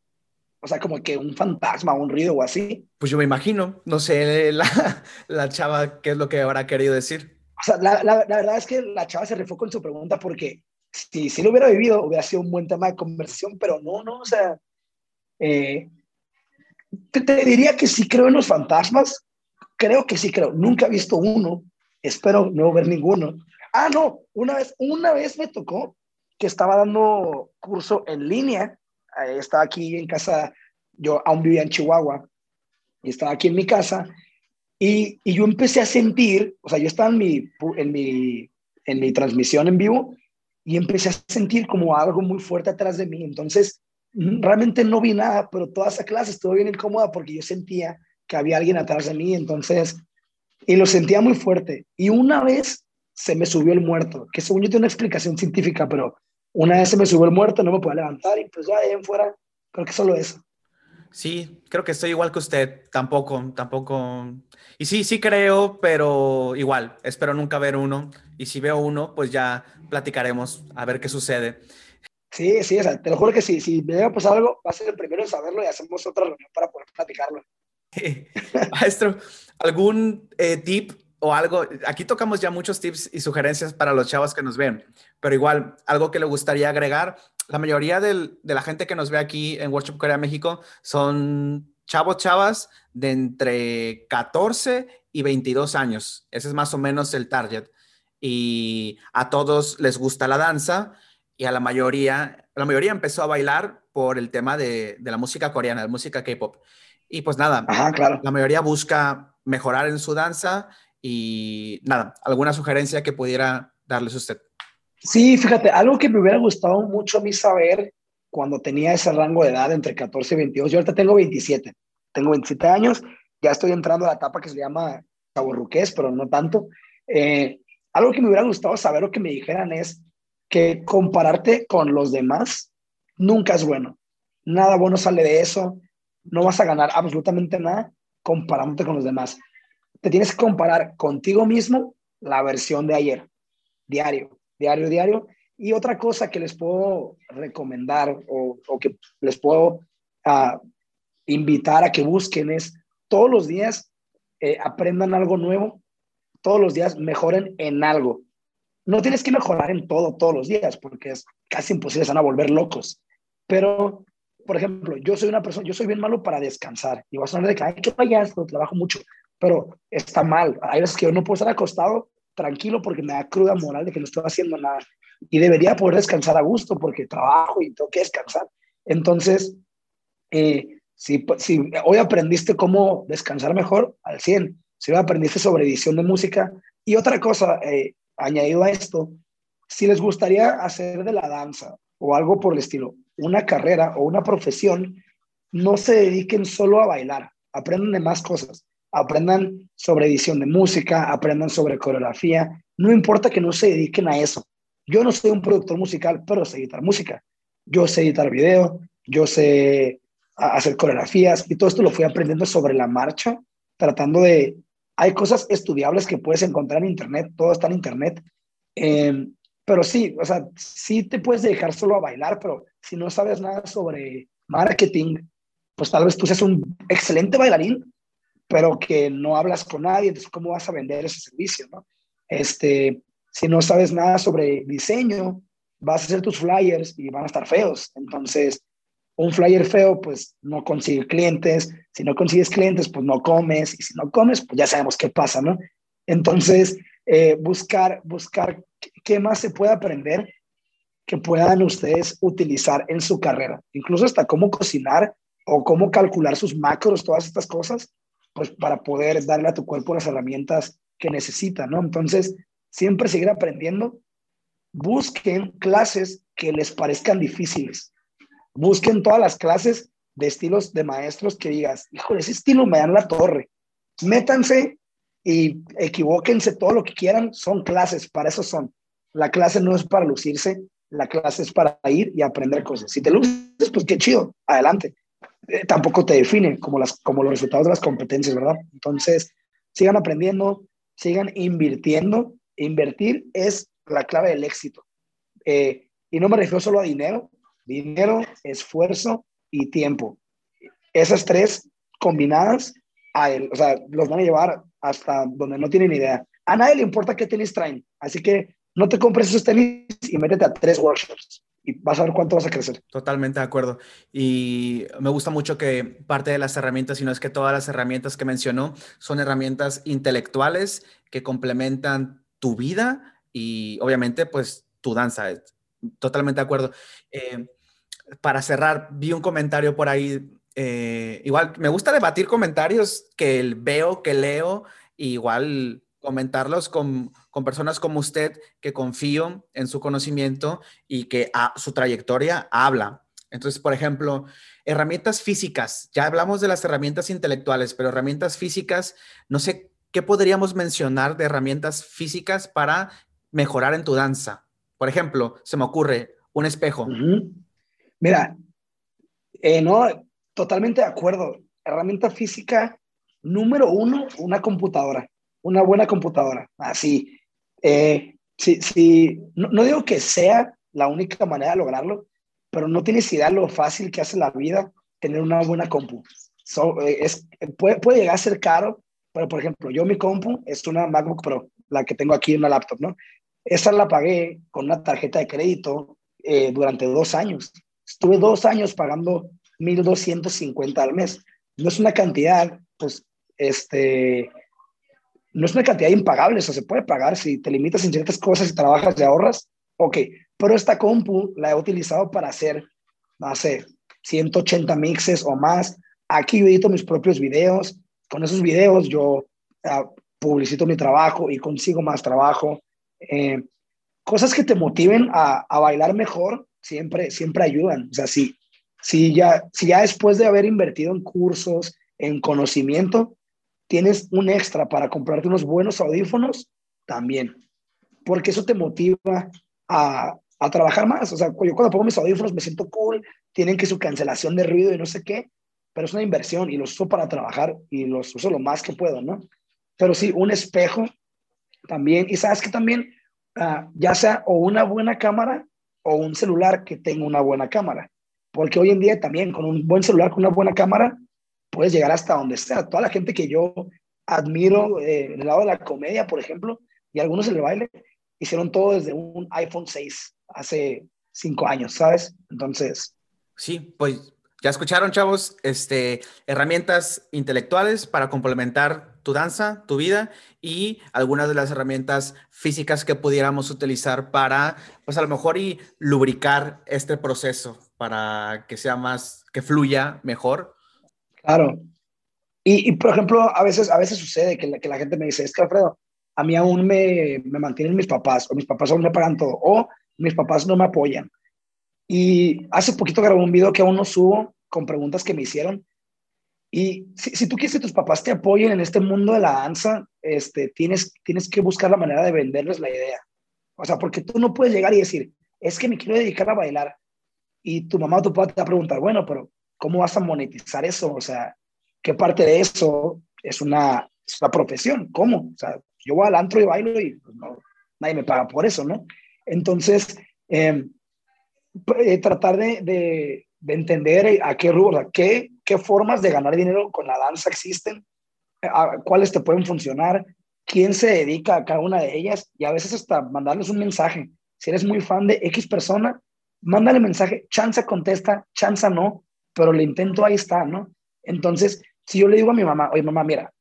O sea, como que un fantasma, un ruido o así. Pues yo me imagino, no sé la, la chava qué es lo que habrá querido decir. O sea, la, la, verdad es que la chava se refocó en su pregunta porque si, si lo hubiera vivido, hubiera sido un buen tema de conversación, pero no, no, o sea, eh, te, te, diría que sí creo en los fantasmas, creo que sí creo, nunca he visto uno, espero no ver ninguno. Ah, no, una vez, una vez me tocó que estaba dando curso en línea, eh, estaba aquí en casa, yo aún vivía en Chihuahua, y estaba aquí en mi casa, y, yo empecé a sentir, o sea, yo estaba en mi, en, mi, en mi transmisión en vivo y empecé a sentir como algo muy fuerte atrás de mí. Entonces, realmente no vi nada, pero toda esa clase estuvo bien incómoda porque yo sentía que había alguien atrás de mí. Entonces, y lo sentía muy fuerte. Y una vez se me subió el muerto, que según yo tiene una explicación científica, pero una vez se me subió el muerto, no me podía levantar y pues ya ahí en fuera, creo que solo eso. Sí, creo que estoy igual que usted, tampoco, tampoco. Y sí, sí creo, pero igual, espero nunca ver uno. Y si veo uno, pues ya platicaremos a ver qué sucede. Sí, sí, o sea, te lo juro que si, si me llega a pasar algo, va a ser el primero en saberlo y hacemos otra reunión para poder platicarlo. Maestro, ¿algún eh, tip o algo? Aquí tocamos ya muchos tips y sugerencias para los chavos que nos ven, pero igual, algo que le gustaría agregar la mayoría de la gente que nos ve aquí en Workshop Corea México son chavos, chavas de entre 14 y 22 años. Ese es más o menos el target. y a todos les gusta la danza y a la mayoría, la mayoría empezó a bailar por el tema de, de la música coreana, de música K-pop. Y pues nada, claro. la mayoría busca mejorar en su danza y nada, alguna sugerencia que pudiera darles usted. Sí, fíjate, algo que me hubiera gustado mucho a mí saber cuando tenía ese rango de edad entre 14 y 22, yo ahorita tengo 27, tengo 27 años, ya estoy entrando a la etapa que se llama caborruqués, pero no tanto. Eh, algo que me hubiera gustado saber o que me dijeran es que compararte con los demás nunca es bueno. Nada bueno sale de eso, no vas a ganar absolutamente nada comparándote con los demás. Te tienes que comparar contigo mismo la versión de ayer, diario, diario, diario. Y otra cosa que les puedo recomendar o, que les puedo uh, invitar a que busquen es todos los días eh, aprendan algo nuevo, todos los días mejoren en algo. No tienes que mejorar en todo todos los días porque es casi imposible, se van a volver locos. Pero por ejemplo, yo soy una persona, yo soy bien malo para descansar. Y vas a sonar de que, ay, que vayas, trabajo mucho, pero está mal. Hay veces que yo no puedo estar acostado tranquilo porque me da cruda moral de que no estoy haciendo nada. Y debería poder descansar a gusto porque trabajo y tengo que descansar. Entonces, eh, si, si hoy aprendiste cómo descansar mejor, al 100. Si hoy aprendiste sobre edición de música. Y otra cosa, eh, añadido a esto, si les gustaría hacer de la danza o algo por el estilo, una carrera o una profesión, no se dediquen solo a bailar, aprendan de más cosas, aprendan sobre edición de música, aprendan sobre coreografía, no importa que no se dediquen a eso. Yo no soy un productor musical, pero sé editar música. Yo sé editar video, yo sé hacer coreografías y todo esto lo fui aprendiendo sobre la marcha, tratando de... Hay cosas estudiables que puedes encontrar en Internet, todo está en Internet. Eh, pero sí, o sea, sí te puedes dedicar solo a bailar, pero si no sabes nada sobre marketing, pues tal vez tú seas un excelente bailarín, pero que no hablas con nadie, entonces ¿cómo vas a vender ese servicio, no? Este, si no sabes nada sobre diseño, vas a hacer tus flyers y van a estar feos. Entonces, un flyer feo, pues no consigue clientes. Si no consigues clientes, pues no comes. Y si no comes, pues ya sabemos qué pasa, ¿no? Entonces, eh, buscar, buscar qué más se puede aprender que puedan ustedes utilizar en su carrera, incluso hasta cómo cocinar o cómo calcular sus macros, todas estas cosas, pues para poder darle a tu cuerpo las herramientas que necesita, ¿no? Entonces, siempre seguir aprendiendo. Busquen clases que les parezcan difíciles. Busquen todas las clases de estilos de maestros que digas, híjole, ese estilo me dan la torre. Métanse y equivóquense todo lo que quieran, son clases, para eso son. La clase no es para lucirse, la clase es para ir y aprender cosas. Si te luces, pues qué chido, adelante. Eh, tampoco te define como, las, como los resultados de las competencias, ¿verdad? Entonces, sigan aprendiendo, sigan invirtiendo. Invertir es la clave del éxito. Eh, y no me refiero solo a dinero, dinero, esfuerzo y tiempo. Esas tres combinadas, a o sea, los van a llevar hasta donde no tienen idea. A nadie le importa qué tenis traen, así que no te compres esos tenis y métete a tres workshops y vas a ver cuánto vas a crecer. Totalmente de acuerdo. Y me gusta mucho que parte de las herramientas, si no es que todas las herramientas que mencionó, son herramientas intelectuales que complementan tu vida y obviamente pues tu danza. Totalmente de acuerdo. Eh, para cerrar, vi un comentario por ahí eh, igual me gusta debatir comentarios que veo, que leo, igual comentarlos con, con, personas como usted que confío en su conocimiento y que a, su trayectoria habla. Entonces, por ejemplo, herramientas físicas. Ya hablamos de las herramientas intelectuales, pero herramientas físicas, no sé qué podríamos mencionar de herramientas físicas para mejorar en tu danza. Por ejemplo, se me ocurre un espejo. Mira, eh, no, Totalmente de acuerdo. Herramienta física número uno, una computadora, una buena computadora. Así. Eh, sí, no, digo que sea la única manera de lograrlo, pero no tienes idea lo fácil que hace la vida tener una buena compu. Eh, es, puede, puede, llegar a ser caro, pero por ejemplo, yo mi compu es una MacBook Pro, la que tengo aquí en la laptop, ¿no? Esa la pagué con una tarjeta de crédito eh, durante dos años. Estuve dos años pagando 1.250 al mes. No es una cantidad, pues, este, no es una cantidad impagable, eso se puede pagar si te limitas en ciertas cosas y trabajas y ahorras, ok, pero esta compu la he utilizado para hacer, no sé, 180 mixes o más. Aquí yo edito mis propios videos, con esos videos yo uh, publicito mi trabajo y consigo más trabajo. Eh, cosas que te motiven a, a, bailar mejor siempre, siempre ayudan. O sea, si, si, ya, si ya después de haber invertido en cursos, en conocimiento, tienes un extra para comprarte unos buenos audífonos, también, porque eso te motiva a, a trabajar más. O sea, yo cuando pongo mis audífonos me siento cool, tienen que su cancelación de ruido y no sé qué, pero es una inversión y los uso para trabajar y los uso lo más que puedo, ¿no? Pero sí, un espejo también, y sabes que también, uh, ya sea o una buena cámara o un celular que tenga una buena cámara, porque hoy en día también con un buen celular, con una buena cámara, puedes llegar hasta donde sea. Toda la gente que yo admiro eh, el lado de la comedia, por ejemplo, y algunos en el baile, hicieron todo desde un iPhone 6 hace cinco años, ¿sabes? Entonces. Sí, pues ya escucharon, chavos, este, herramientas intelectuales para complementar tu danza, tu vida y algunas de las herramientas físicas que pudiéramos utilizar para, pues a lo mejor y lubricar este proceso para que sea más, que fluya mejor Claro. Y, por ejemplo, a veces, a veces sucede que la, que la gente me dice, es que Alfredo, a mí aún me, me mantienen mis papás, o mis papás aún me pagan todo, o mis papás no me apoyan. Y hace poquito grabé un video que aún no subo con preguntas que me hicieron. Y si, si, tú quieres que tus papás te apoyen en este mundo de la danza, este, tienes, tienes que buscar la manera de venderles la idea. O sea, porque tú no puedes llegar y decir, es que me quiero dedicar a bailar. Y tu mamá o tu papá te va a preguntar, bueno, pero ¿cómo vas a monetizar eso? O sea, ¿qué parte de eso es una, es una profesión? ¿Cómo? O sea, yo voy al antro y bailo y pues, nadie me paga por eso, ¿no? Entonces, em, eh, tratar de, de, de, entender a qué rubro, qué, formas de ganar dinero con la danza existen, cuáles te pueden funcionar, quién se dedica a cada una de ellas y a veces hasta mandarles un mensaje. Si eres muy fan de X persona, mándale mensaje, chanza contesta, chanza no, pero el intento ahí está, ¿no? Entonces, si yo le digo a mi mamá, oye mamá, mira,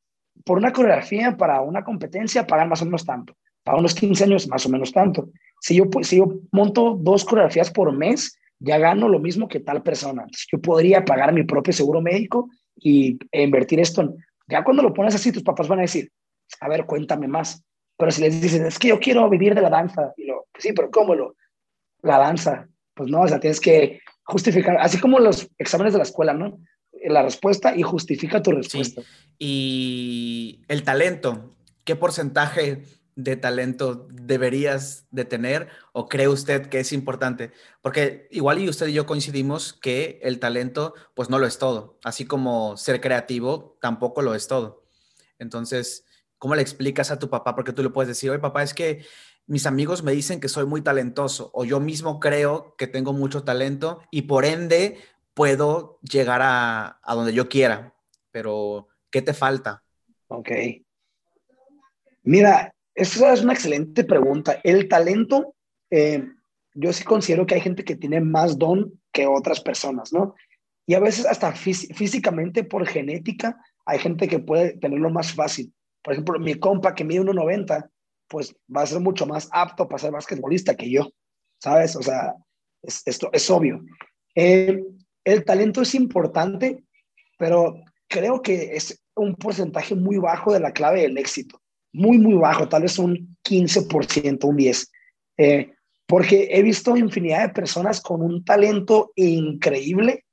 por una coreografía para una competencia pagan más o menos tanto, para unos 15 años más o menos tanto. Si yo, si yo monto dos coreografías por mes, ya gano lo mismo que tal persona. yo podría pagar mi propio seguro médico y e invertir esto. Ya cuando lo pones así, tus papás van a decir, a ver, cuéntame más. Pero si les dices, es que yo quiero vivir de la danza, y lo, sí, pero ¿cómo lo? La danza. Pues no, o sea, tienes que justificar, así como los exámenes de la escuela, ¿no? La respuesta y justifica tu respuesta. Y el talento, ¿qué porcentaje de talento deberías de tener o cree usted que es importante? Porque igual y usted y yo coincidimos que el talento pues no lo es todo, así como ser creativo tampoco lo es todo. Entonces, ¿cómo le explicas a tu papá? Porque tú le puedes decir, oye papá, es que mis amigos me dicen que soy muy talentoso o yo mismo creo que tengo mucho talento y por ende puedo llegar a, donde yo quiera. Pero, ¿qué te falta? Ok. Mira, esa es una excelente pregunta. El talento, eh, yo sí considero que hay gente que tiene más don que otras personas, ¿no? Y a veces hasta físicamente por genética hay gente que puede tenerlo más fácil. Por ejemplo, mi compa que mide 1,90 pues va a ser mucho más apto para ser basquetbolista que yo, ¿sabes? O sea, esto es obvio. Eh, el talento es importante, pero creo que es un porcentaje muy bajo de la clave del éxito. Muy, muy bajo, tal vez un 15%, un 10%. Eh, porque he visto infinidad de personas con un talento increíble,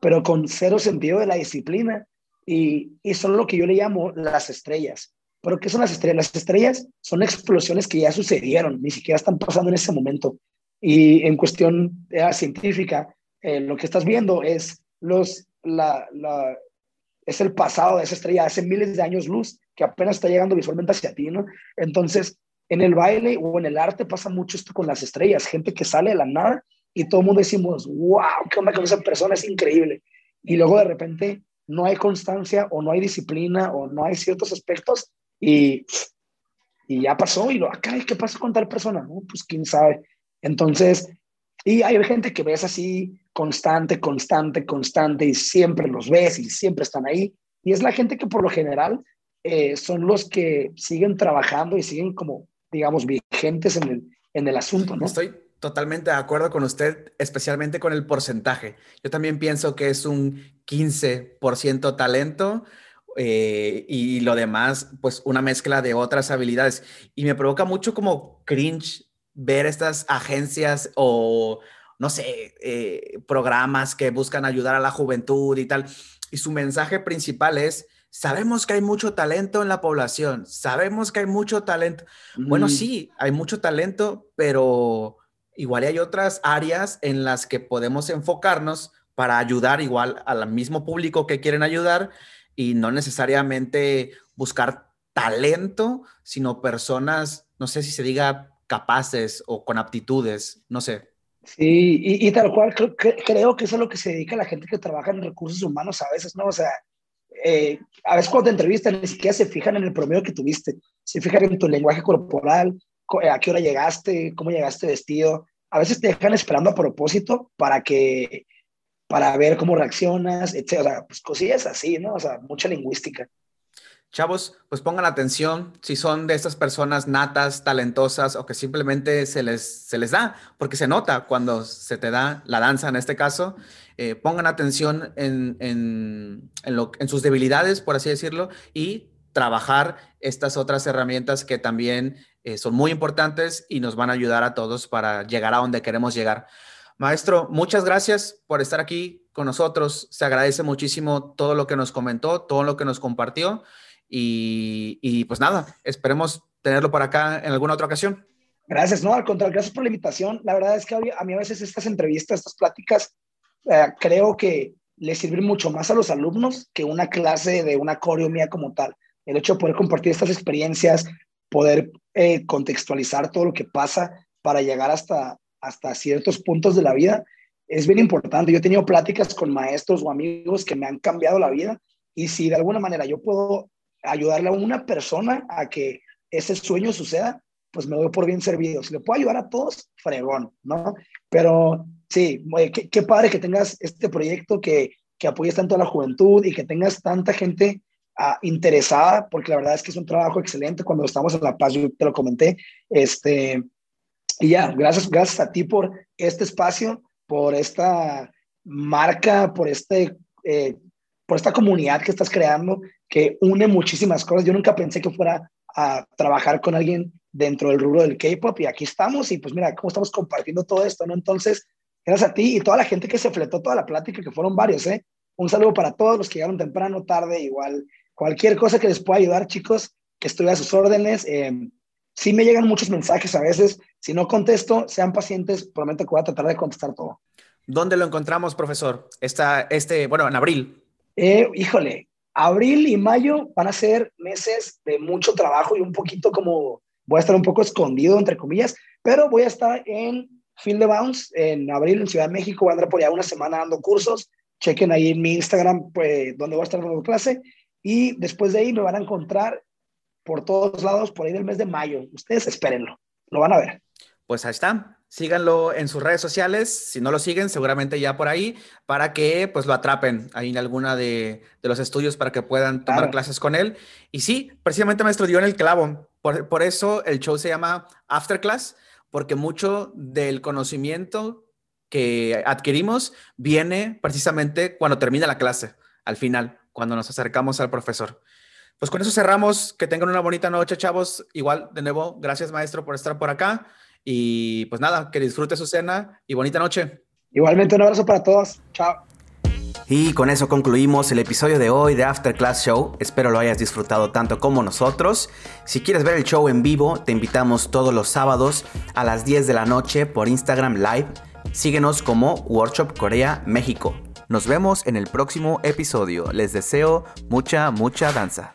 pero con cero sentido de la disciplina. Y, y son lo que yo le llamo las estrellas. Pero ¿qué son las estrellas? Las estrellas son explosiones que ya sucedieron, ni siquiera están pasando en ese momento. Y en cuestión eh, científica, eh, lo que estás viendo es, los, la, la, es el pasado de esa estrella, hace miles de años luz, que apenas está llegando visualmente hacia ti, ¿no? Entonces, en el baile o en el arte pasa mucho esto con las estrellas, gente que sale de la nada y todo el mundo decimos, wow, qué onda con esa persona, es increíble. Y luego de repente no hay constancia o no hay disciplina o no hay ciertos aspectos y, y ya pasó, y lo, acá, ¿qué pasa con tal persona? No, pues quién sabe. Entonces, y hay gente que ves así constante, constante, constante, y siempre los ves y siempre están ahí. Y es la gente que por lo general eh, son los que siguen trabajando y siguen como, digamos, vigentes en el, en el asunto, ¿no? Estoy totalmente de acuerdo con usted, especialmente con el porcentaje. Yo también pienso que es un 15% talento eh, y lo demás, pues una mezcla de otras habilidades. Y me provoca mucho como cringe ver estas agencias o, no sé, eh, programas que buscan ayudar a la juventud y tal. Y su mensaje principal es, sabemos que hay mucho talento en la población, sabemos que hay mucho talento. Bueno, mm. sí, hay mucho talento, pero igual hay otras áreas en las que podemos enfocarnos para ayudar igual al mismo público que quieren ayudar y no necesariamente buscar talento, sino personas, no sé si se diga capaces o con aptitudes, no sé. Sí, y, tal cual creo, creo, que eso es lo que se dedica la gente que trabaja en recursos humanos a veces, ¿no? O sea, eh, a veces cuando te entrevistan ni siquiera se fijan en el promedio que tuviste, se fijan en tu lenguaje corporal, a qué hora llegaste, cómo llegaste vestido. A veces te dejan esperando a propósito para que, para ver cómo reaccionas, etc. Pues cosillas así, ¿no? O sea, mucha lingüística. Chavos, pues pongan atención si son de estas personas natas, talentosas o que simplemente se les, se les da, porque se nota cuando se te da la danza en este caso. Eh, pongan atención en, en, en, sus debilidades, por así decirlo, y trabajar estas otras herramientas que también eh, son muy importantes y nos van a ayudar a todos para llegar a donde queremos llegar. Maestro, muchas gracias por estar aquí con nosotros. Se agradece muchísimo todo lo que nos comentó, todo lo que nos compartió. Y, pues nada, esperemos tenerlo por acá en alguna otra ocasión. Gracias, no, al contrario, gracias por la invitación. La verdad es que a mí a veces estas entrevistas, estas pláticas, eh, creo que les sirven mucho más a los alumnos que una clase de una coreo mía como tal. El hecho de poder compartir estas experiencias, poder eh, contextualizar todo lo que pasa para llegar hasta, hasta ciertos puntos de la vida, es bien importante. Yo he tenido pláticas con maestros o amigos que me han cambiado la vida y si de alguna manera yo puedo ayudarle a una persona a que ese sueño suceda, pues me doy por bien servido. Si le puedo ayudar a todos, fregón, ¿no? Pero sí, qué, padre que tengas este proyecto que, que apoyes tanto a la juventud y que tengas tanta gente ah, interesada, porque la verdad es que es un trabajo excelente. Cuando estamos en La Paz, yo te lo comenté. Este, y ya, gracias, gracias a ti por este espacio, por esta marca, por este eh, por esta comunidad que estás creando, que une muchísimas cosas. Yo nunca pensé que fuera a trabajar con alguien dentro del rubro del K-pop y aquí estamos y pues mira cómo estamos compartiendo todo esto, ¿no? Entonces, gracias a ti y toda la gente que se fletó toda la plática, que fueron varios, ¿eh? Un saludo para todos los que llegaron temprano, tarde, igual. Cualquier cosa que les pueda ayudar, chicos, que estoy a sus órdenes. Eh, sí me llegan muchos mensajes a veces. Si no contesto, sean pacientes. Prometo que voy a tratar de contestar todo. ¿Dónde lo encontramos, profesor? Está este, bueno, en abril. Eh, híjole, abril y mayo van a ser meses de mucho trabajo y un poquito como voy a estar un poco escondido, entre comillas, pero voy a estar en Field de Bounce en abril en Ciudad de México. Voy a andar por allá una semana dando cursos. Chequen ahí en mi Instagram, pues, donde voy a estar dando clase. Y después de ahí me van a encontrar por todos lados por ahí del mes de mayo. Ustedes espérenlo, lo van a ver. Pues ahí está síganlo en sus redes sociales. Si no lo siguen, seguramente ya por ahí, para que pues lo atrapen ahí en alguna de, los estudios para que puedan tomar clases con él. Y sí, precisamente maestro dio en el clavo. Por, eso el show se llama After Class, porque mucho del conocimiento que adquirimos viene precisamente cuando termina la clase, al final, cuando nos acercamos al profesor. Pues con eso cerramos. Que tengan una bonita noche, chavos. Igual, de nuevo, gracias maestro por estar por acá. Y pues nada, que disfrute su cena y bonita noche. Igualmente un abrazo para todos. Chao. Y con eso concluimos el episodio de hoy de After Class Show. Espero lo hayas disfrutado tanto como nosotros. Si quieres ver el show en vivo, te invitamos todos los sábados a las 10 de la noche por Instagram Live. Síguenos como Workshop Corea México. Nos vemos en el próximo episodio. Les deseo mucha, mucha danza.